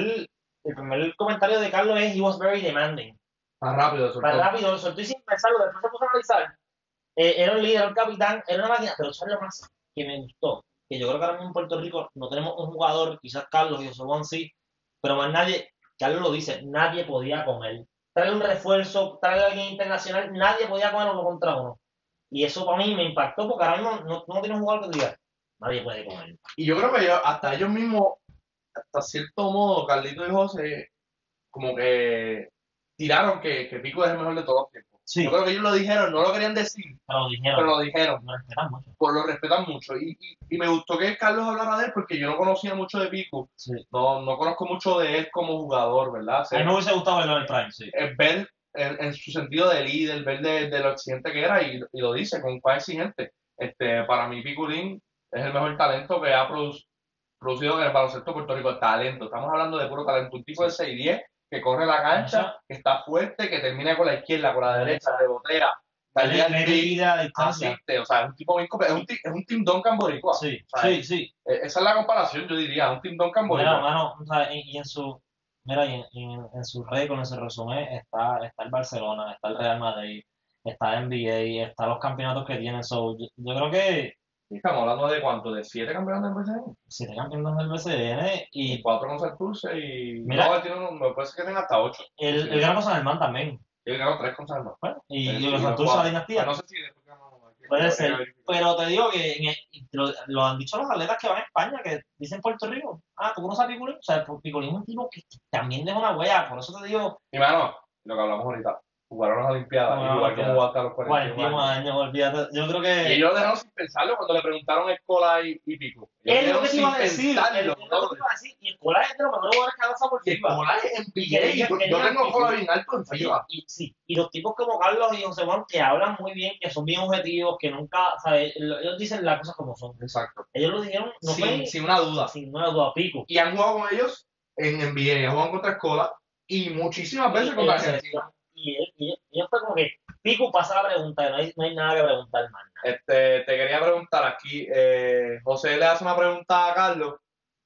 el primer comentario de Carlos es he was very demanding. Está rápido, sobre Más rápido, lo soltó y sin pensarlo, después se puso a analizar. Eh, era un líder, era un capitán, era una máquina, pero eso es lo más que me gustó. Que yo creo que ahora mismo en Puerto Rico no tenemos un jugador, quizás Carlos y José sí, pero más nadie, Carlos lo dice, nadie podía con él. Traerle un refuerzo, traerle a alguien internacional, nadie podía él uno contra uno. Y eso para mí me impactó porque ahora mismo no, no tiene un jugador que diga, nadie puede él. Y yo creo que ellos- hasta ellos mismos, hasta cierto modo, Carlito y José, como que tiraron que, que Pico es el mejor de todos los tiempos. Sí, Yo creo que ellos lo dijeron, no lo querían decir, pero lo dijeron, pero lo dijeron, me respetan mucho. pues lo respetan mucho. Y, y, y me gustó que Carlos hablara de él porque yo no conocía mucho de Pico, Sí. no, no conozco mucho de él como jugador, ¿verdad? A Sé- mí me hubiese gustado verlo en el Prime, sí. es ver en, en su sentido de líder, ver de, de lo exigente que era y, y lo dice con cuán exigente. Este, para mí Piculín es el mejor talento que ha produ- producido en el baloncesto de Puerto Rico. Talento, estamos hablando de puro talento. Un tipo de 6'10 que corre la cancha, que está fuerte, que termina con la izquierda, con la derecha, rebotea, Dale, talía le el pick, tira a distancia. asiste. O sea, es un tipo bien es un, es un Team Duncan boricua. Sí, sí, sí. eh, Esa es la comparación, yo diría, un Team Duncan Mira, boricua. mano, o sea, y, y en su, mira, y en, y en, su récord, en su resumen, está, está el Barcelona, está el Real Madrid, está el NBA, está los campeonatos que tienen. So, yo, yo creo que estamos hablando de cuánto, de siete campeonatos de BCN. si te campeones del BCN y cuatro con Santurce y Mira. no, tiene uno, me parece que tiene hasta ocho. el, el gran cosa del man también. Él ganó tres con San Marcos. Bueno, y, Sí, y los Santurce la dinastía. No sé si después ganó. Puede ser. Pero te digo que en el- lo, lo han dicho los atletas que van a España, que dicen Puerto Rico. Ah, ¿tú conoces a Picolín? O sea, Picolín es un tipo que también deja una huella. Por eso te digo, Y mano, lo que hablamos ahorita, jugaron las Olimpiadas, las como jugó hasta los 41 41 años. años, olvídate. Yo creo Y que. ellos lo dejaron sin pensarlo cuando le preguntaron a Escola y, y Pico. Ellos Es lo que te iba a decir. es lo que te iba a decir. Y Escolar es de los mejores jugadores que ha lanzado por Y FIBA. Escola es en Y ellos Yo, tengo Escola bien alto en FIBA. y, sí, y los tipos como Carlos y José Juan que hablan muy bien, que son bien objetivos, que nunca, ¿sabes? Ellos dicen las cosas como son. Exacto. Ellos lo dijeron, no fue Sin, sin una duda. sin ninguna duda, pico. Y han jugado con ellos en NBA, han jugado contra Escola y muchísimas veces Y- contra y la Argentina. Y él, y y fue como que, Pico pasa la pregunta, no hay, no hay nada que preguntar más. Este, te quería preguntar aquí, eh, José le hace una pregunta a Carlos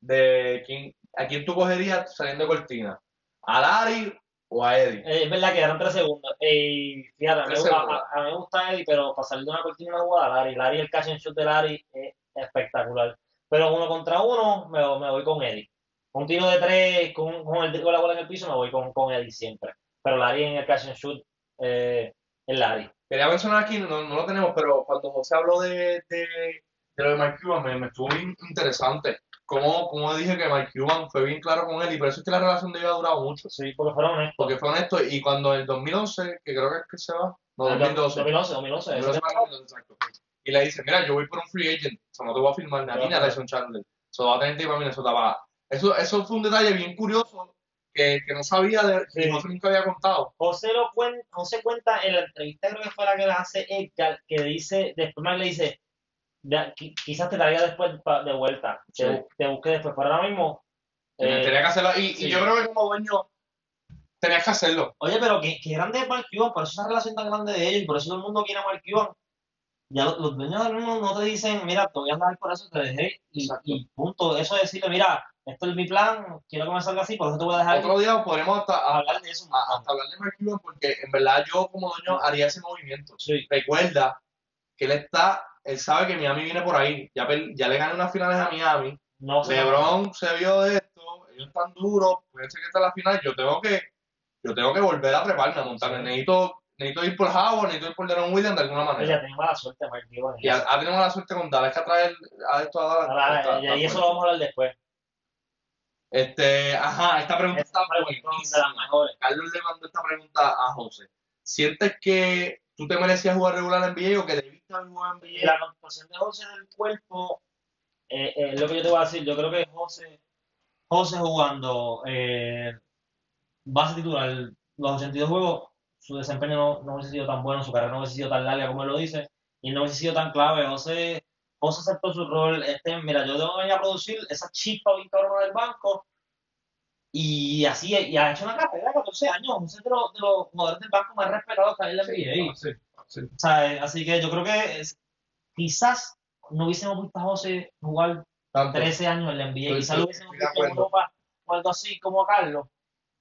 de quién, a quién tú cogerías saliendo de cortina, a Larry o a Eddie. Eh, es verdad que eran tres segundos. Eh, fíjate, a Tres a- segundos. a- a mí me gusta Eddie, pero para salir de una cortina una jugada, Larry, Larry, el catch and shoot de Larry es espectacular. Pero uno contra uno, me, me voy con Eddie. Un tiro de tres con, con, el, con la bola en el piso, me voy con, con Eddie siempre. Pero Larry en el catch and shoot eh, es Larry. Quería mencionar aquí, no, no lo tenemos, pero cuando José habló de, de, de lo de Mike Cuban, me, me estuvo bien interesante. Como, como dije que Mike Cuban fue bien claro con él y por eso es que la relación de ellos ha durado mucho. Sí, porque fueron honestos. Porque fue honesto y cuando en el 2011, que creo que es que se va, no, El 2012, 2011, 2011. ese 2012, exacto. Y le dice, mira, yo voy por un free agent, o sea, no te voy a firmar ni a ti ni a Tyson Chandler. Eso va a tener que ir para Minnesota. Va. Eso, eso fue un detalle bien curioso que, que no sabía, de, que Sí. José nunca había contado. José lo cuen- José cuenta en la entrevista, creo que fue la que le hace Edgar, que dice, después Mike le dice, "Ya, qui- quizás te traiga después de vuelta, te, Sí. bu- te busque después, pero ahora mismo, eh, tenía que hacerlo. Y, sí. y yo creo que como dueño tenías que hacerlo. oye, pero que, que grande es Mark Cuban, por eso esa relación tan grande de ellos, y por eso todo el mundo quiere a Mark Cuban. Ya lo- los dueños del mundo no te dicen, mira, te voy a andar por eso, te dejé, y, y punto. Eso de decirle, mira, esto es mi plan, quiero que me salga así, por eso te voy a dejar Otro día podremos hasta, hablar de eso. a- hasta hablar de Mark Cuban porque en verdad yo como dueño haría ese movimiento. Sí, Recuerda que él está, él sabe que Miami viene por ahí. Ya, ya le gané unas finales a Miami. no sé. LeBron se vio de esto, ellos están duros, puede ser que está la final. Yo tengo que, yo tengo que volver a treparme, a montarme. Sí. Necesito, necesito ir por Howard, necesito ir por Deron Williams de alguna manera. tenía mala suerte, Mark Cuban. Y ha, tenido la suerte con Dallas que atraer a esto a Dallas. Y- eso lo vamos a hablar después. Este, ajá, esta pregunta Esta está buenísima. Carlos le mandó esta pregunta a José. ¿Sientes que tú te merecías jugar regular en NBA o que debiste haber jugado en NBA? La concentración de José en el cuerpo, eh, eh, lo que yo te voy a decir, yo creo que José, José jugando eh, base titular los 82 juegos, su desempeño no, no hubiese sido tan bueno, su carrera no hubiese sido tan larga como él lo dice, y no hubiese sido tan clave. José, José aceptó su rol, este, mira, yo tengo que venir a producir esa chispa bien cabrona del banco, y así, y ha hecho una carrera de 14 años, un de los, de los jugadores del banco más respetados que hay en la NBA. Sí, sí. O sea, eh, así que yo creo que es- quizás no hubiésemos visto a José jugar Tanto. 13 años en la NBA, quizás lo hubiésemos visto en. Europa o algo así como a Carlos.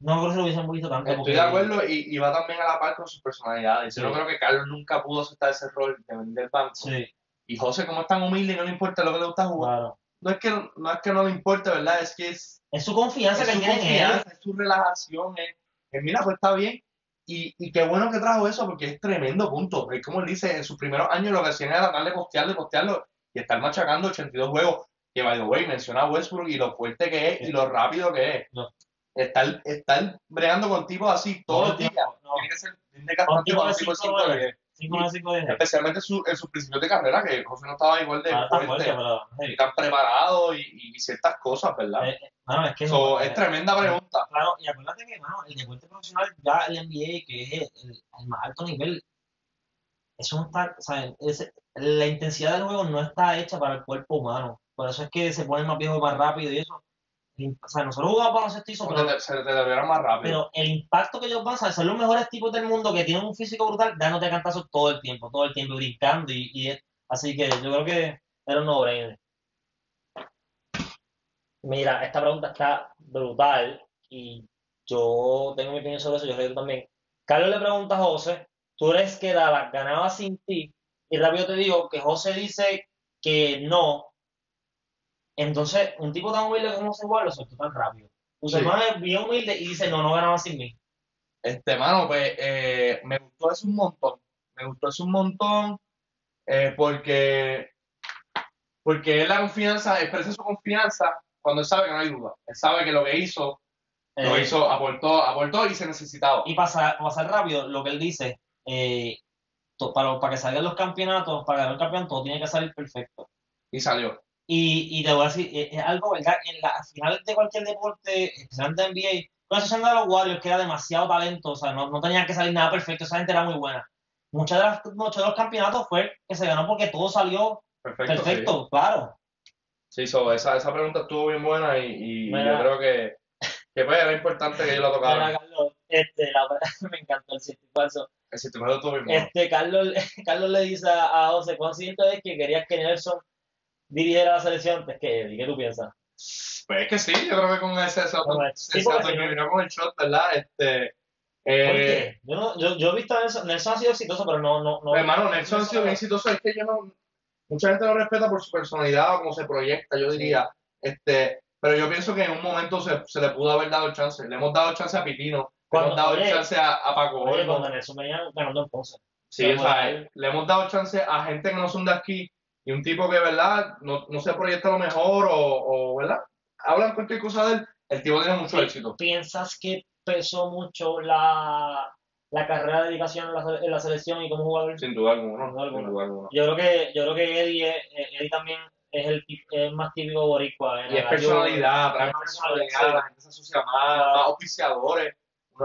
No creo que lo hubiésemos visto tanto. Estoy porque- de acuerdo y, y va también a la par con sus personalidades. Yo Sí. no creo que Carlos nunca pudo aceptar ese rol de vender banco. Sí, Y José, como es tan humilde y no le importa lo que le gusta jugar, claro. no, es que, no es que no le importe, ¿verdad? Es que es, Es su confianza es que su tiene en él. confianza, es su relajación. Es, es, mira, pues está bien. Y, y qué bueno que trajo eso porque es tremendo punto. Es como él dice, en sus primeros años lo que hacían era darle postearle, postearlo y estar machacando 82 juegos. Que, by the way, menciona a Westbrook y lo fuerte que es y lo rápido que es. No. Estar, estar bregando con tipos así todos los días. No, Tiene que ser tiene que Con tipos con de un tipo de cinco 5 de nueve. 10. 5 de 5 de Especialmente su- en sus principios de carrera, que José no estaba igual de está fuerte, fuerte, pero. y tan preparado y, y ciertas cosas, ¿verdad? eh, eh, mano, es que So, eh, es tremenda pregunta. Claro, y acuérdate que, mano, el deporte profesional, ya el NBA, que es el, el más alto nivel, eso no está, sea, es- la intensidad del juego no está hecha para el cuerpo humano. Por eso es que se pone más viejo más rápido y eso. O sea, nosotros jugamos baloncesto y eso, Se pero, se te más rápido. pero el impacto que ellos van a hacer, son los mejores tipos del mundo que tienen un físico brutal, dándote cantazos todo el tiempo, todo el tiempo, brincando. Y, así que yo creo que era un no-brainer. Mira, esta pregunta está brutal y yo tengo mi opinión sobre eso, yo creo que también. Carlos le pregunta a José, tú eres que Dallas ganaba sin ti, y rápido te digo que José dice que no. Entonces, un tipo tan humilde como José Juan lo soltó tan rápido. Tu Sí. hermano es bien humilde y dice, no, no ganaba sin mí. Este, mano, pues eh, me gustó eso un montón. Me gustó eso un montón eh, porque, porque él la confianza, expresa su confianza cuando él sabe que no hay duda. Él sabe que lo que hizo, lo Eh, hizo, aportó, aportó y se necesitaba. Y pasar, pasar rápido, lo que él dice, to- para, para que salgan los campeonatos, para ganar el campeonato, todo tiene que salir perfecto. Y salió. Y, y te voy a decir, eh, es algo, ¿verdad? En la final de cualquier deporte, especialmente de NBA, con la excepción de los Warriors, que era demasiado talento, o sea, no, no tenía que salir nada perfecto, esa gente era muy buena. Muchas de las, muchos de los campeonatos fue que se ganó porque todo salió Perfecto. sí. perfecto, claro. Sí, so, esa, esa pregunta estuvo bien buena y, y yo creo que, que pues, era importante que ellos la tocaran. Carlos, este, la- me encantó el falso. El sistema estuvo bien bueno. Este, Carlos, Carlos le dice a José, ¿cuán es que querías que Nelson dirigiera la selección? Es que, Eddie, ¿qué tú piensas? Pues es que sí, yo creo que con ese no- autoincriminó con el shot, ¿verdad? Este, ¿Por eh? Yo, no, yo, yo he visto a Nelson, Nelson ha sido exitoso, pero no, no, no. hermano, Nelson ha sido bien exitoso, es que yo no, mucha gente lo respeta por su personalidad o cómo se proyecta, yo diría, este, pero yo pienso que en un momento se, se le pudo haber dado el chance, le hemos dado el chance a Pitino, le Cuando- hemos dado el oye, chance a, a Paco Oye, Olmo, cuando Nelson venía ganando en Ponce. sí, o sea, le hemos dado el chance a gente que no son de aquí y un tipo que, ¿verdad? No, no se proyecta lo mejor o, o, ¿verdad? Hablan cualquier cosa de él, el tipo tiene mucho éxito. ¿Piensas que pesó mucho la, la carrera de dedicación en la, en la selección y como jugador? Sin duda alguna, Sin duda alguna. sin duda alguna. Yo creo que, yo creo que Eddie, es- eh, Eddie también es el es más típico boricua. Y es personalidad, trae más personalidad, la gente se asocia más, más auspiciadores.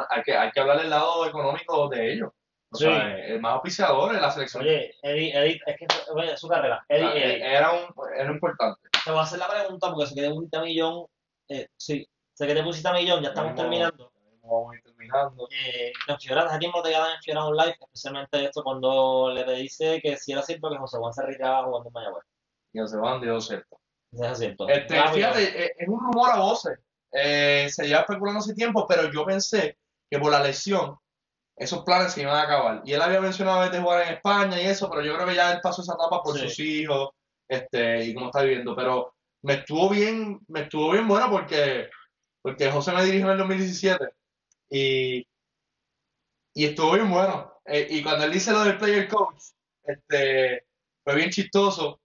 Hay que, hay que hablar del lado económico de ellos. O Sí. sea, eh, más auspiciadores, la selección Oye, Eddie, Eddie, es que oye, su carrera. Eddie, Eddie. era, un, era importante. Te voy a hacer la pregunta porque sé que te pusiste a millón. Eh, sí, sé que te pusiste a millón, ya estamos Vamos- terminando. Vamos a ir terminando. Eh, los ¿a quién no te quedan en Fioradas Live? Especialmente esto cuando le dice que si era cierto que José Juan se retiraba jugando en Mayagüez. Y se van, Dios cierto. Es cierto. Este, Rápido. fíjate, eh, es un rumor a voces. Eh, se lleva especulando hace tiempo, pero yo pensé que por la lesión esos planes se iban a acabar. Y él había mencionado de jugar en España y eso, pero yo creo que ya él pasó esa etapa por Sí. sus hijos este, y cómo está viviendo. Pero me estuvo bien, me estuvo bien bueno porque, porque José me dirigió en el 2017 y, y estuvo bien bueno. Eh, y cuando él dice lo del player coach, este, fue bien chistoso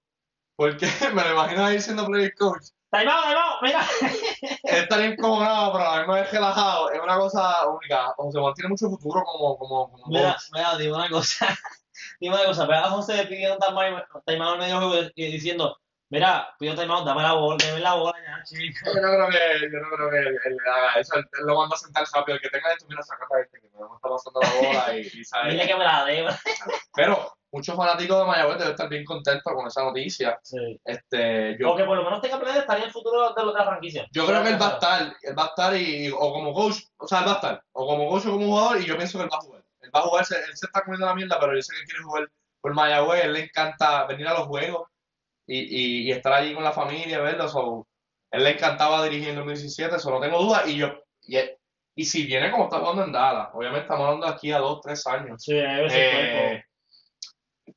porque me lo imagino ahí siendo player coach. Time out, mira. Bien encojonado, pero a la misma vez relajado. Es una cosa única. José Juan tiene mucho futuro como, como, como Mira, coach. mira, dime una cosa. Dime una cosa. Ve a José pidiendo un timeout en medio juego y diciendo, mira, pido timeout, dame la bola, dame la bola ya, chico. Yo no creo que, yo no creo que él, le haga eso. Él, él lo manda a sentar rápido. El que tenga esto, mira, saca este que me está pasando la bola y, y sabe. Dile que me la dé. Pero muchos fanáticos de Mayagüez deben estar bien contentos con esa noticia. Sí. Este, yo, O que por lo menos tenga planes de estar en el futuro de la franquicia. yo creo que él va a estar, él va a estar y, o como coach, o sea, él va a estar, o como coach o como jugador, y yo pienso que él va a jugar. Él va a jugar, se- él se está comiendo la mierda, pero yo sé que quiere jugar por Mayagüez, él le encanta venir a los juegos y, y, y estar allí con la familia, verlos. o él le encantaba dirigir en 2017, eso no tengo duda, y yo, y, y si viene como está jugando en Dallas, obviamente estamos hablando aquí a dos, tres años. Sí, ser cuerpo. Eh,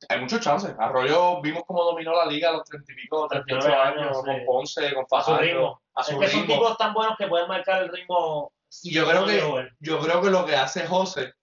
hay muchos chances. Arroyo vimos cómo dominó la liga a los 30 y pico, 38 39 años, años, con. Ponce, con A su Fajardo, ritmo. a Es que son tipos tan buenos que pueden marcar el ritmo. Y yo creo que, yo creo que lo que hace José,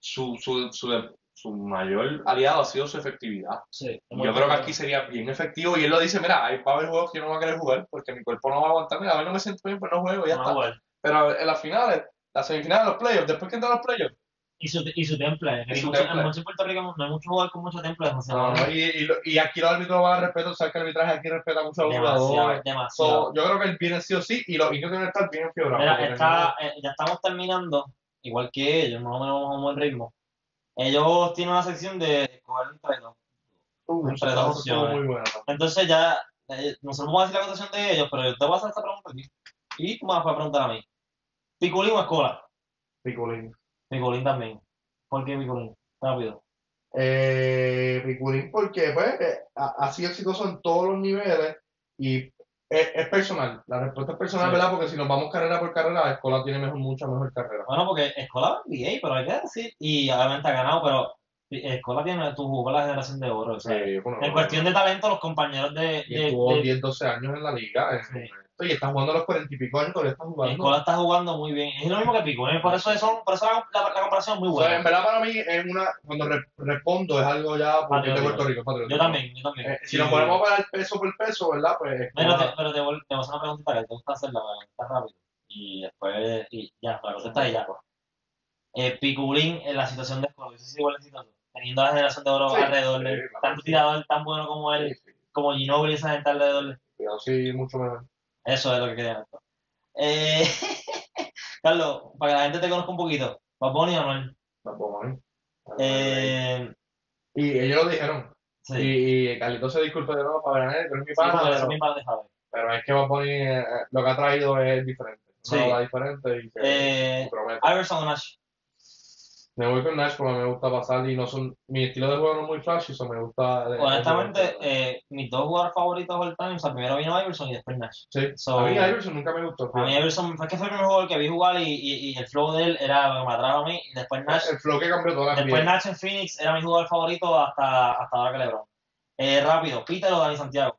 su, su, su, su mayor aliado ha sido su efectividad. Sí, yo creo que aquí sería bien efectivo. Y él lo dice, mira, hay va a haber juegos que yo no voy a querer jugar porque mi cuerpo no va a aguantar. Mira, a ver, no me siento bien, pues no juego, ya No, está. bueno. Pero en las finales, las semifinales, los playoffs, después que entran los playoffs, Y su, y su temple. que Y su mucho- en Puerto Rico no hay mucho jugador con mucho temple. O sea, no, no, y, y, y aquí los árbitros van a respeto, sabes que el arbitraje aquí respeta mucho a los jugadores. So, yo creo que él viene sí o sí y los indios deben estar bien enfiebrados. Mira, está, eh, ya estamos terminando, igual que ellos, más o menos a un buen ritmo. Ellos tienen una sección de escoger entre dos. Uh, entre dos opciones. muy. Entonces ya, eh, nosotros vamos a decir la contestación de ellos, pero yo te voy a hacer esta pregunta aquí. Y tú me vas a preguntar a mí. ¿Piculín o Escola? Piculín. Piculín también. ¿Por qué Piculín? Rápido. Eh, Piculín porque pues, eh, ha, ha sido exitoso en todos los niveles y es, es personal. La respuesta es personal, Sí. ¿verdad? Porque si nos vamos carrera por carrera, la escuela tiene mejor, mucha mejor carrera. Bueno, porque Escola NBA, pero hay que decir, y obviamente ha ganado, pero Escola tiene, tu jugó la generación de oro. o sea, bueno, en cuestión de talento, los compañeros de, y de, estuvo de- 10, 12 años en la liga. en- Sí. Y está jugando a los 40 y pico años, todavía está jugando. Escola está jugando muy bien. Es lo mismo que Piculín, por eso, son, por eso la, la- la comparación es muy O sea, buena. en verdad para mí es una, cuando re- respondo es algo ya porque de. Puerto Rico, patriótico. Yo también, yo también. Eh, si nos ponemos para el peso por peso, ¿verdad? Pues Pero te, pero te, voy, te voy a hacer una preguntita que te gusta hacerla, está rápido. Y después, y ya, la contesta y ya. Eh, Piculín en la situación de Escola, eso es igual exitoso. Teniendo la generación de oro Sí, alrededor de él, sí. tirador tan bueno como él, como Ginobili esa gente alrededor de él. Cuidado, sí, mucho mejor. Eso es lo que quería. Eh, Carlos, para que la gente te conozca un poquito, ¿Bad Bunny o? Tampoco, ¿eh? Eh, Y ellos lo dijeron. sí, Y, y Carlitos se disculpe de nuevo para ganar, pero es mi pana, eso pero, es mi pero que Bad Bunny, eh, lo que ha traído es diferente. Sí. Una diferente y que Eh. Iverson Nash. Me voy con Nash porque me gusta pasar y no son, mi estilo de juego no es muy flashy, eso me gusta. de- Honestamente, de- eh, mis dos jugadores favoritos all time, o sea, primero vino Iverson y después Nash. sí. so- a mí Iverson nunca me gustó. A mí Iverson fue que fue el primer jugador que vi jugar y, y, y el flow de él era lo que me atrajo a mí. Y después Nash, El flow que cambió toda la después vida. Nash en Phoenix era mi jugador favorito hasta, hasta ahora que LeBron. Eh, rápido, Peter o Dani Santiago.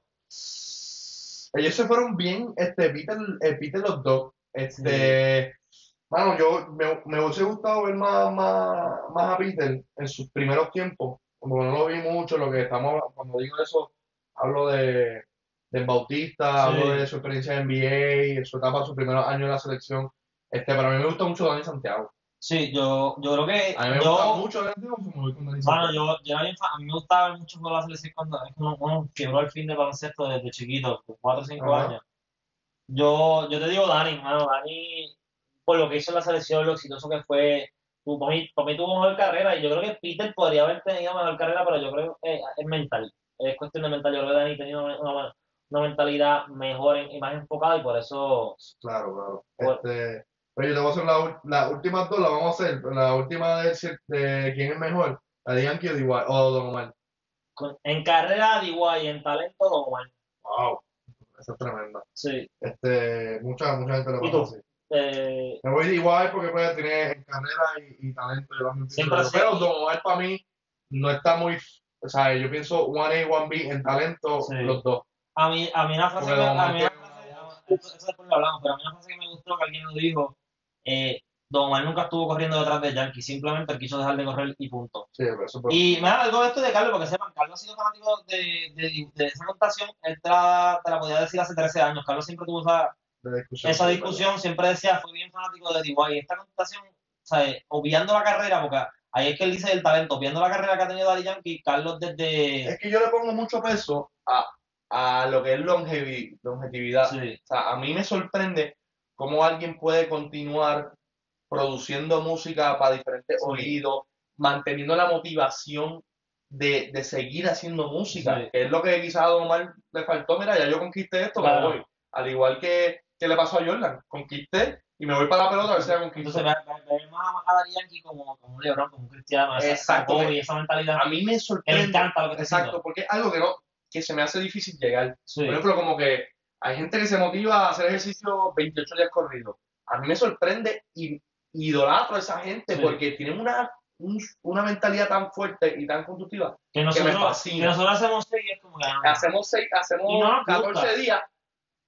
Ellos se fueron bien, este, Peter, eh, Peter los dos. Este, Mano, yo me, me hubiese gustado ver más, más, más a Peter en sus primeros tiempos, como no lo vi mucho, lo que estamos, cuando digo eso, hablo de, de Bautista, hablo Sí. de su experiencia en NBA, su etapa, sus primeros años en la selección. Este, para mí me gusta mucho Dani Santiago. Sí, yo, yo creo que A mí me gusta yo, mucho Dani Santiago, me voy con Dani bueno, Santiago. yo, yo era bien fan- a mí me gustaba ver mucho jugar la selección cuando es como uno quebró el fin de baloncesto desde chiquito, con 4 o 5 Ajá. años. Yo, yo te digo Dani, mano, Dani, por lo que hizo en la selección, lo exitoso que fue, para mí, para mí tuvo mejor carrera y yo creo que Peter podría haber tenido mejor carrera, pero yo creo que es mental, es cuestión de mental. Yo creo que Dani tenía una, una- una mentalidad mejor y más enfocada y por eso Claro, claro. Este, pero yo te voy a hacer la las últimas dos, las vamos a hacer. La última de, de quién es mejor, la de Yankee o de igual, o Don Omar. en carrera de igual y en talento, Don Omar. Wow, esa es tremenda. Sí. Este, mucha, mucha gente lo así. Eh, Me voy de igual porque tiene en carrera y, y talento. Siempre así. Pero Don Omar para mí no está muy, o sea, yo pienso 1A, 1B en talento, Sí. los dos. a mí, a mí una frase Porque que, a mí una tiene frase, una- esto, eso después lo hablamos, pero a mí una frase que me gustó que alguien lo dijo, eh, Don Omar nunca estuvo corriendo detrás de Yankee, simplemente él quiso dejar de correr y punto. Sí, pero eso Y me da algo de esto de Carlos, porque sepan, Carlos ha sido fanático de, de, de esa contación, él te la, te la podía decir hace 13 años, Carlos siempre tuvo esa, discusión. esa discusión, siempre decía, fue bien fanático de D.Y. Y esta contación, ¿sabes? Obviando la carrera, porque ahí es que él dice el talento, obviando la carrera que ha tenido Daddy Yankee, Carlos desde... Es que yo le pongo mucho peso a, a lo que es longevi- longevidad. Sí, O sea, a mí me sorprende cómo alguien puede continuar produciendo música para diferentes Sí. oídos, manteniendo la motivación de, de seguir haciendo música, Sí. que es lo que quizás a Don Omar le faltó. Mira, ya yo conquisté esto, me Claro. voy. Al igual que, que le pasó a Jordan, conquisté y me voy para la pelota a ver si la conquisto. Entonces, ve, ve- ve más a Daddy Yankee como, como un LeBron, como un Cristiano, esa, esa Exacto, Kobe, me- esa mentalidad. A mí me que sorprende. encanta lo que está Exacto, haciendo. porque es algo que no, que se me hace difícil llegar. Sí. Por ejemplo, como que hay gente que se motiva a hacer ejercicio 28 días corridos. A mí me sorprende y idolatro a esa gente Sí. porque tienen una, un- una mentalidad tan fuerte y tan conductiva. que nosotros, fascina. que nosotros hacemos seis es como que ah, Hacemos seis, hacemos no nos 14 gusta. días,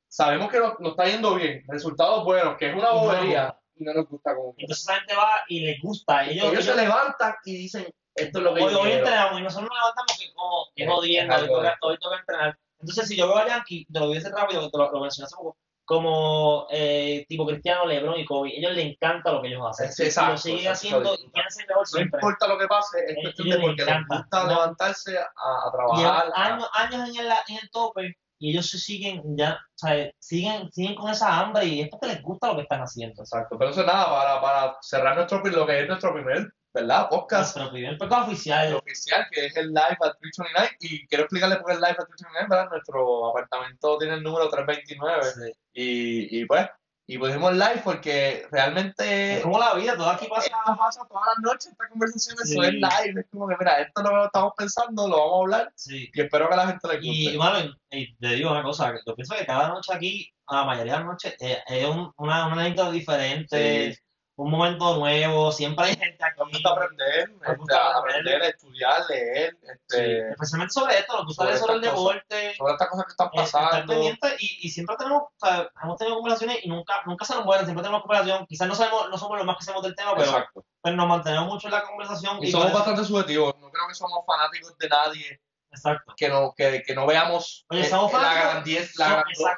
sabemos que nos, nos está yendo bien, resultados buenos, que es una no bobería y no nos gusta como que. Entonces esa gente va y les gusta. Ellos, Ellos, se ellos- levantan y dicen, esto es lo que hoy, yo hoy entrenamos y nosotros nos levantamos que como que jodiendo, hoy toca, hoy toca entrenar. Entonces si yo veo a Yankee, te lo voy a decir rápido, que te lo, lo mencioné hace poco, como eh, tipo Cristiano, Lebron y Kobe, ellos les encanta lo que ellos hacen. Es- exacto, y lo siguen haciendo y quieren ser mejor No siempre. importa lo que pase, es Eh, cuestión de les porque les encanta. gusta No. levantarse a, a trabajar. Llevan a- años, años en el, en el tope y ellos se siguen ya, o sea, siguen, siguen con esa hambre y es porque les gusta lo que están haciendo. Exacto, pero eso es nada, para, para cerrar nuestro, lo que es nuestro primer, ¿verdad? Podcast Nuestro primer podcast oficial. oficial, que es el Live at 329, y quiero explicarle por qué el Live at 329, ¿verdad? Nuestro apartamento tiene el número 329, Sí. y, y pues, y pusimos live porque realmente Es como la vida, todo aquí pasa. esto pasa todas las noches, esta conversación, eso Sí. es live, es como que, mira, esto es lo estamos pensando, lo vamos a hablar, Sí. y espero que a la gente le guste. Y, bueno, y, te digo una cosa, yo pienso que cada noche aquí, la mayoría de las noches, eh, es un- una, una anécdota diferente, Sí. Un momento nuevo, siempre hay gente aquí. Nos gusta aprender, Nos este, gusta aprender, estudiar, leer, Sí, este, especialmente sobre esto, nos gusta sobre leer sobre el cosas. deporte, sobre estas cosas que están eh, estar pasando. pendiente y, y siempre tenemos, o sea, hemos tenido conversaciones y nunca, nunca se nos mueren, siempre tenemos conversación, quizás no sabemos, no somos los más que sabemos del tema, pero, pero nos mantenemos mucho en la conversación Y y somos por eso- bastante subjetivos, no creo que somos fanáticos de nadie exacto. que no, que, que no veamos Oye, eh, somos la fanáticos, grandez, la, grandeza,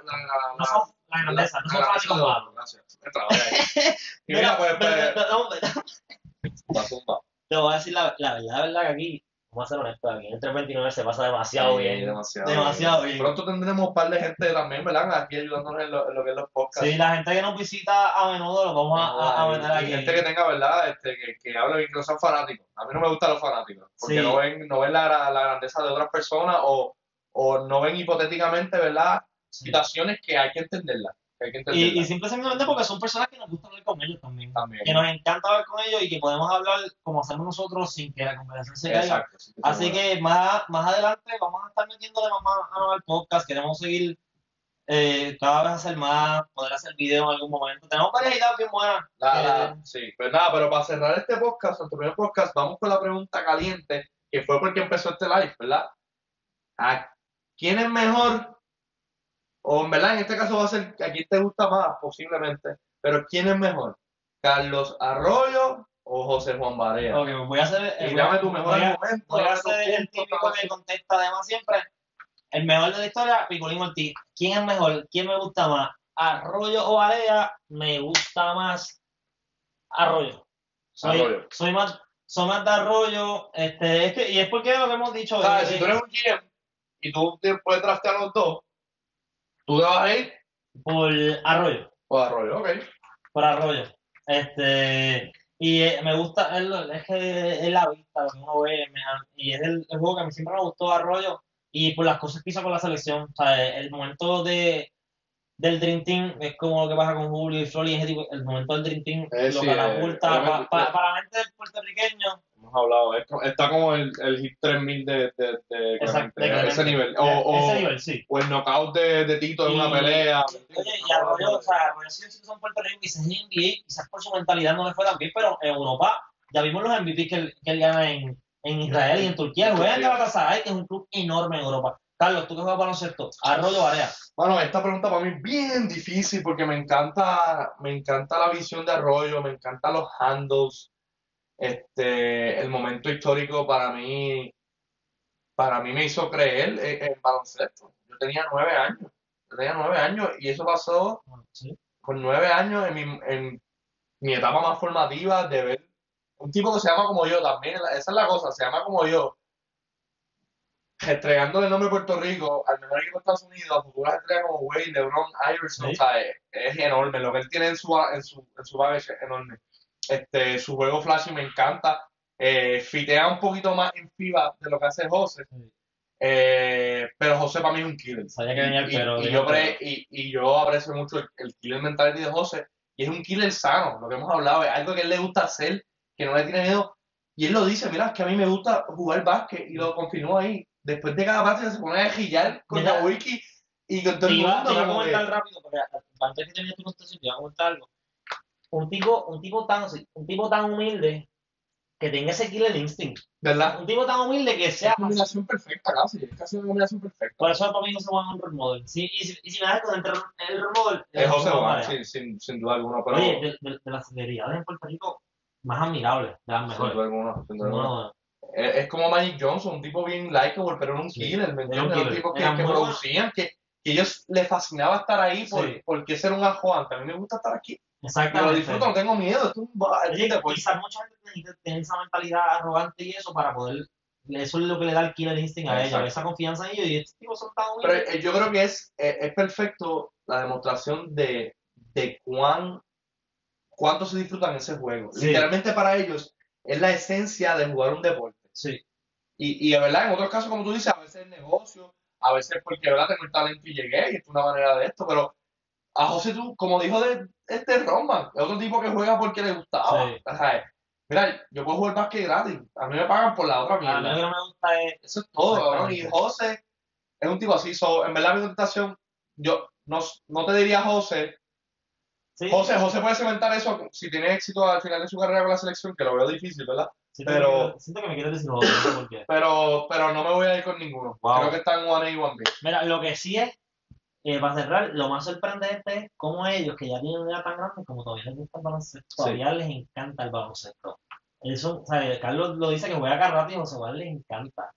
no somos grandeza fanáticos de malos. Gracias. Trabé ahí. Y mira, pues, pues. Te voy a decir la, la verdad, la verdad que aquí, vamos a ser honestos, aquí en el 329 se pasa demasiado Sí, bien. Demasiado, Demasiado bien. Pronto tendremos un par de gente también, ¿verdad? Aquí ayudándonos en lo, en lo que es los podcasts. Sí, la gente que nos visita a menudo lo vamos a, a, meter aquí. gente que tenga, ¿verdad? Este, que, que hable bien, que no sean fanáticos. A mí no me gustan los fanáticos, porque Sí. no ven, no ven la, la grandeza de otras personas o, o no ven hipotéticamente, ¿verdad? Situaciones que hay que entenderlas. Y, y simple y sencillamente porque son personas que nos gusta hablar con ellos también. también. Que nos encanta hablar con ellos y que podemos hablar como hacemos nosotros sin que la conversación se caiga. Exacto. sí, sí, Así que más, más adelante vamos a estar metiéndole más mano al podcast. Queremos seguir eh, cada vez hacer más, poder hacer videos en algún momento. Tenemos varias ideas bien buenas. La- Eh, sí, pues nada, pero para cerrar este podcast, nuestro primer podcast, vamos con la pregunta caliente, que fue porque empezó este live, ¿verdad? ¿A quién es mejor? O en verdad, en este caso va a ser a quién te gusta más, posiblemente, pero ¿quién es mejor? ¿Carlos Arroyo o José Juan Barea? ok, pues voy a hacer. eh, Y dame tu mejor voy a- argumento. Voy a ser el típico que contesta además siempre. El mejor de la historia, Picolín Ortiz. ¿Quién es mejor? ¿Quién me gusta más? ¿Arroyo o Area? Me gusta más Arroyo. Soy, Arroyo. soy más, soy más de Arroyo. Este, es que, y es porque lo que hemos dicho. Eh, Si tú eres un GM y tú te puedes trastear los dos, tú te vas a ir por Arroyo. o Arroyo, ok. Por Arroyo. Este, y eh, me gusta, es, es que es la vista, lo que uno ve, me- y es el, el juego que a mí siempre me gustó Arroyo, y por las cosas que hizo con la selección, o sea, el momento de, del Dream Team es como lo que pasa con Julio y Flori, es el, el momento del Dream Team Eh, lo sí, eh, pa- obviamente, pa- sí. para la mente del puertorriqueño, hemos hablado. Es está como el, el hit 3000 de, de, de Exacto, Clemente, de Clemente. ese nivel. O, o, Ese nivel, sí. o el knockout de, de Tito en una pelea. Oye, y Arroyo, o sea, Arroyo sí en Puerto Rico, quizás en NBA, quizás por su mentalidad no le fue tan bien, pero en Europa, ya vimos los MVP que él, que él gana en, en Israel y en Turquía. Juega en Galatasaray, que es un club enorme en Europa. Carlos, tú que juegas baloncesto, Arroyo Barea. Bueno, esta pregunta para mí es bien difícil porque me encanta, me encanta la visión de Arroyo, me encantan los handles, este, el momento histórico para mí, para mí me hizo creer en, baloncesto. Yo tenía nueve años, yo tenía nueve años y eso pasó Sí. con nueve años en mi, en mi etapa más formativa de ver un tipo que se llama como yo también, esa es la cosa, se llama como yo, restregándole el nombre de Puerto Rico al mejor equipo de Estados Unidos, a futuras estrellas como Wade, LeBron, Iverson, Sí. o sea, es, es enorme, lo que él tiene en su, en su, en su es enorme. Este, su juego flashy me encanta, eh, fitea un poquito más en FIBA de lo que hace José, eh, pero José para mí es un killer. Sabía que venía el Y- pero. y, venía yo y, y yo aprecio mucho el, el killer mentality de José, y es un killer sano, lo que hemos hablado, es algo que él le gusta hacer, que no le tiene miedo, y él lo dice, mira, es que a mí me gusta jugar básquet, y lo continúa ahí. Después de cada partida se pone a gillar con la wiki y con todo el mundo. te iba a comentar rápido, porque antes que termine tu te iba a comentar algo. Un tipo, un tipo tan, un tipo tan humilde que tenga ese killer instinct. ¿Verdad? Un tipo tan humilde que Es sea. una combinación perfecta casi, es casi una combinación perfecta. Por eso para mí José Juan es un role model. Sí, y, si, y si me das con el, el role model, Es José Juan, sí, sin, sin duda alguna, pero Oye, de, de, de las celebridades en Puerto Rico más admirables, de las sin mejores. duda alguna, sin duda alguna. No, Es, es como Magic Johnson, un tipo bien likeable, pero era un Sí, killer, ¿me era un entiendes? Killer. tipos que, Era que producían, que, que ellos les fascinaba estar ahí por, Sí. porque ser un ajuante. A mí me gusta estar aquí. Y lo exactamente. disfruto, no tengo miedo. Esto es quizás mucha gente tener esa mentalidad arrogante y eso para poder. Eso es lo que le da el killer instinct a ellos, Exacto. esa confianza en ellos. Y estos tipos son tan Pero humildes. eh, yo creo que es, eh, es perfecto la demostración de, de cuán, cuánto se disfrutan ese juego. Sí. Literalmente para ellos es la esencia de jugar un deporte. Sí. Y, y de verdad, en otros casos, como tú dices, a veces es negocio, a veces es porque verdad tengo el talento y llegué y es una manera de esto, pero a José tú, como dijo de este Roman, es otro tipo que juega porque le gustaba. Sí. O sea, Mira, yo puedo jugar básquet gratis, a mí me pagan por la otra A mí lo mierda. que no me gusta es. Eso es todo, cabrón. Y. José es un tipo así, so, en verdad mi contestación, yo no, no te diría José, Sí, José, José puede cementar eso si tiene éxito al final de su carrera con la selección, que lo veo difícil, ¿verdad? siento pero- que, siento que me quieres decir José, no sé por qué. Pero, pero no me voy a ir con ninguno. Wow. Creo que está en 1A y 1B. Mira, lo que sí es, eh, para cerrar, lo más sorprendente es cómo ellos, que ya tienen una edad tan grande, como todavía les gusta el baloncesto, todavía les encanta el baloncesto. Eso, ¿sabes? Carlos lo dice que juega rato y José Juan les encanta.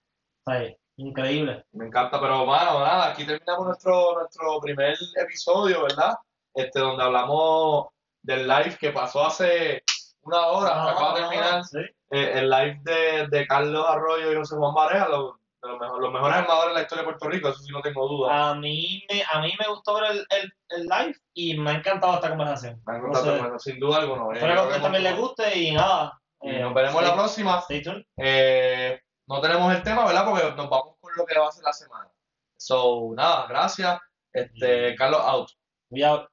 ¿Sabes? Increíble. Me encanta, pero mano, nada, aquí terminamos nuestro, nuestro primer episodio, ¿verdad? Este, donde hablamos del live que pasó hace una hora, acaba de terminar. Sí. eh, el live de, de Carlos Arroyo y José Juan Barea, los, de los, mejor- los mejores armadores de la historia de Puerto Rico, eso sí no tengo duda. A mí, me, a mí me gustó ver el, el, el live y me ha encantado esta conversación. Me han no contado, sé. bueno, sin duda alguna. eh, Espero que a creo ustedes que también les hemos- guste y nada. y eh, nos veremos la próxima. Stay tuned. Eh, no tenemos el tema, ¿verdad? Porque nos vamos con lo que va a ser la semana. So, nada, gracias. Este, Carlos out. We out.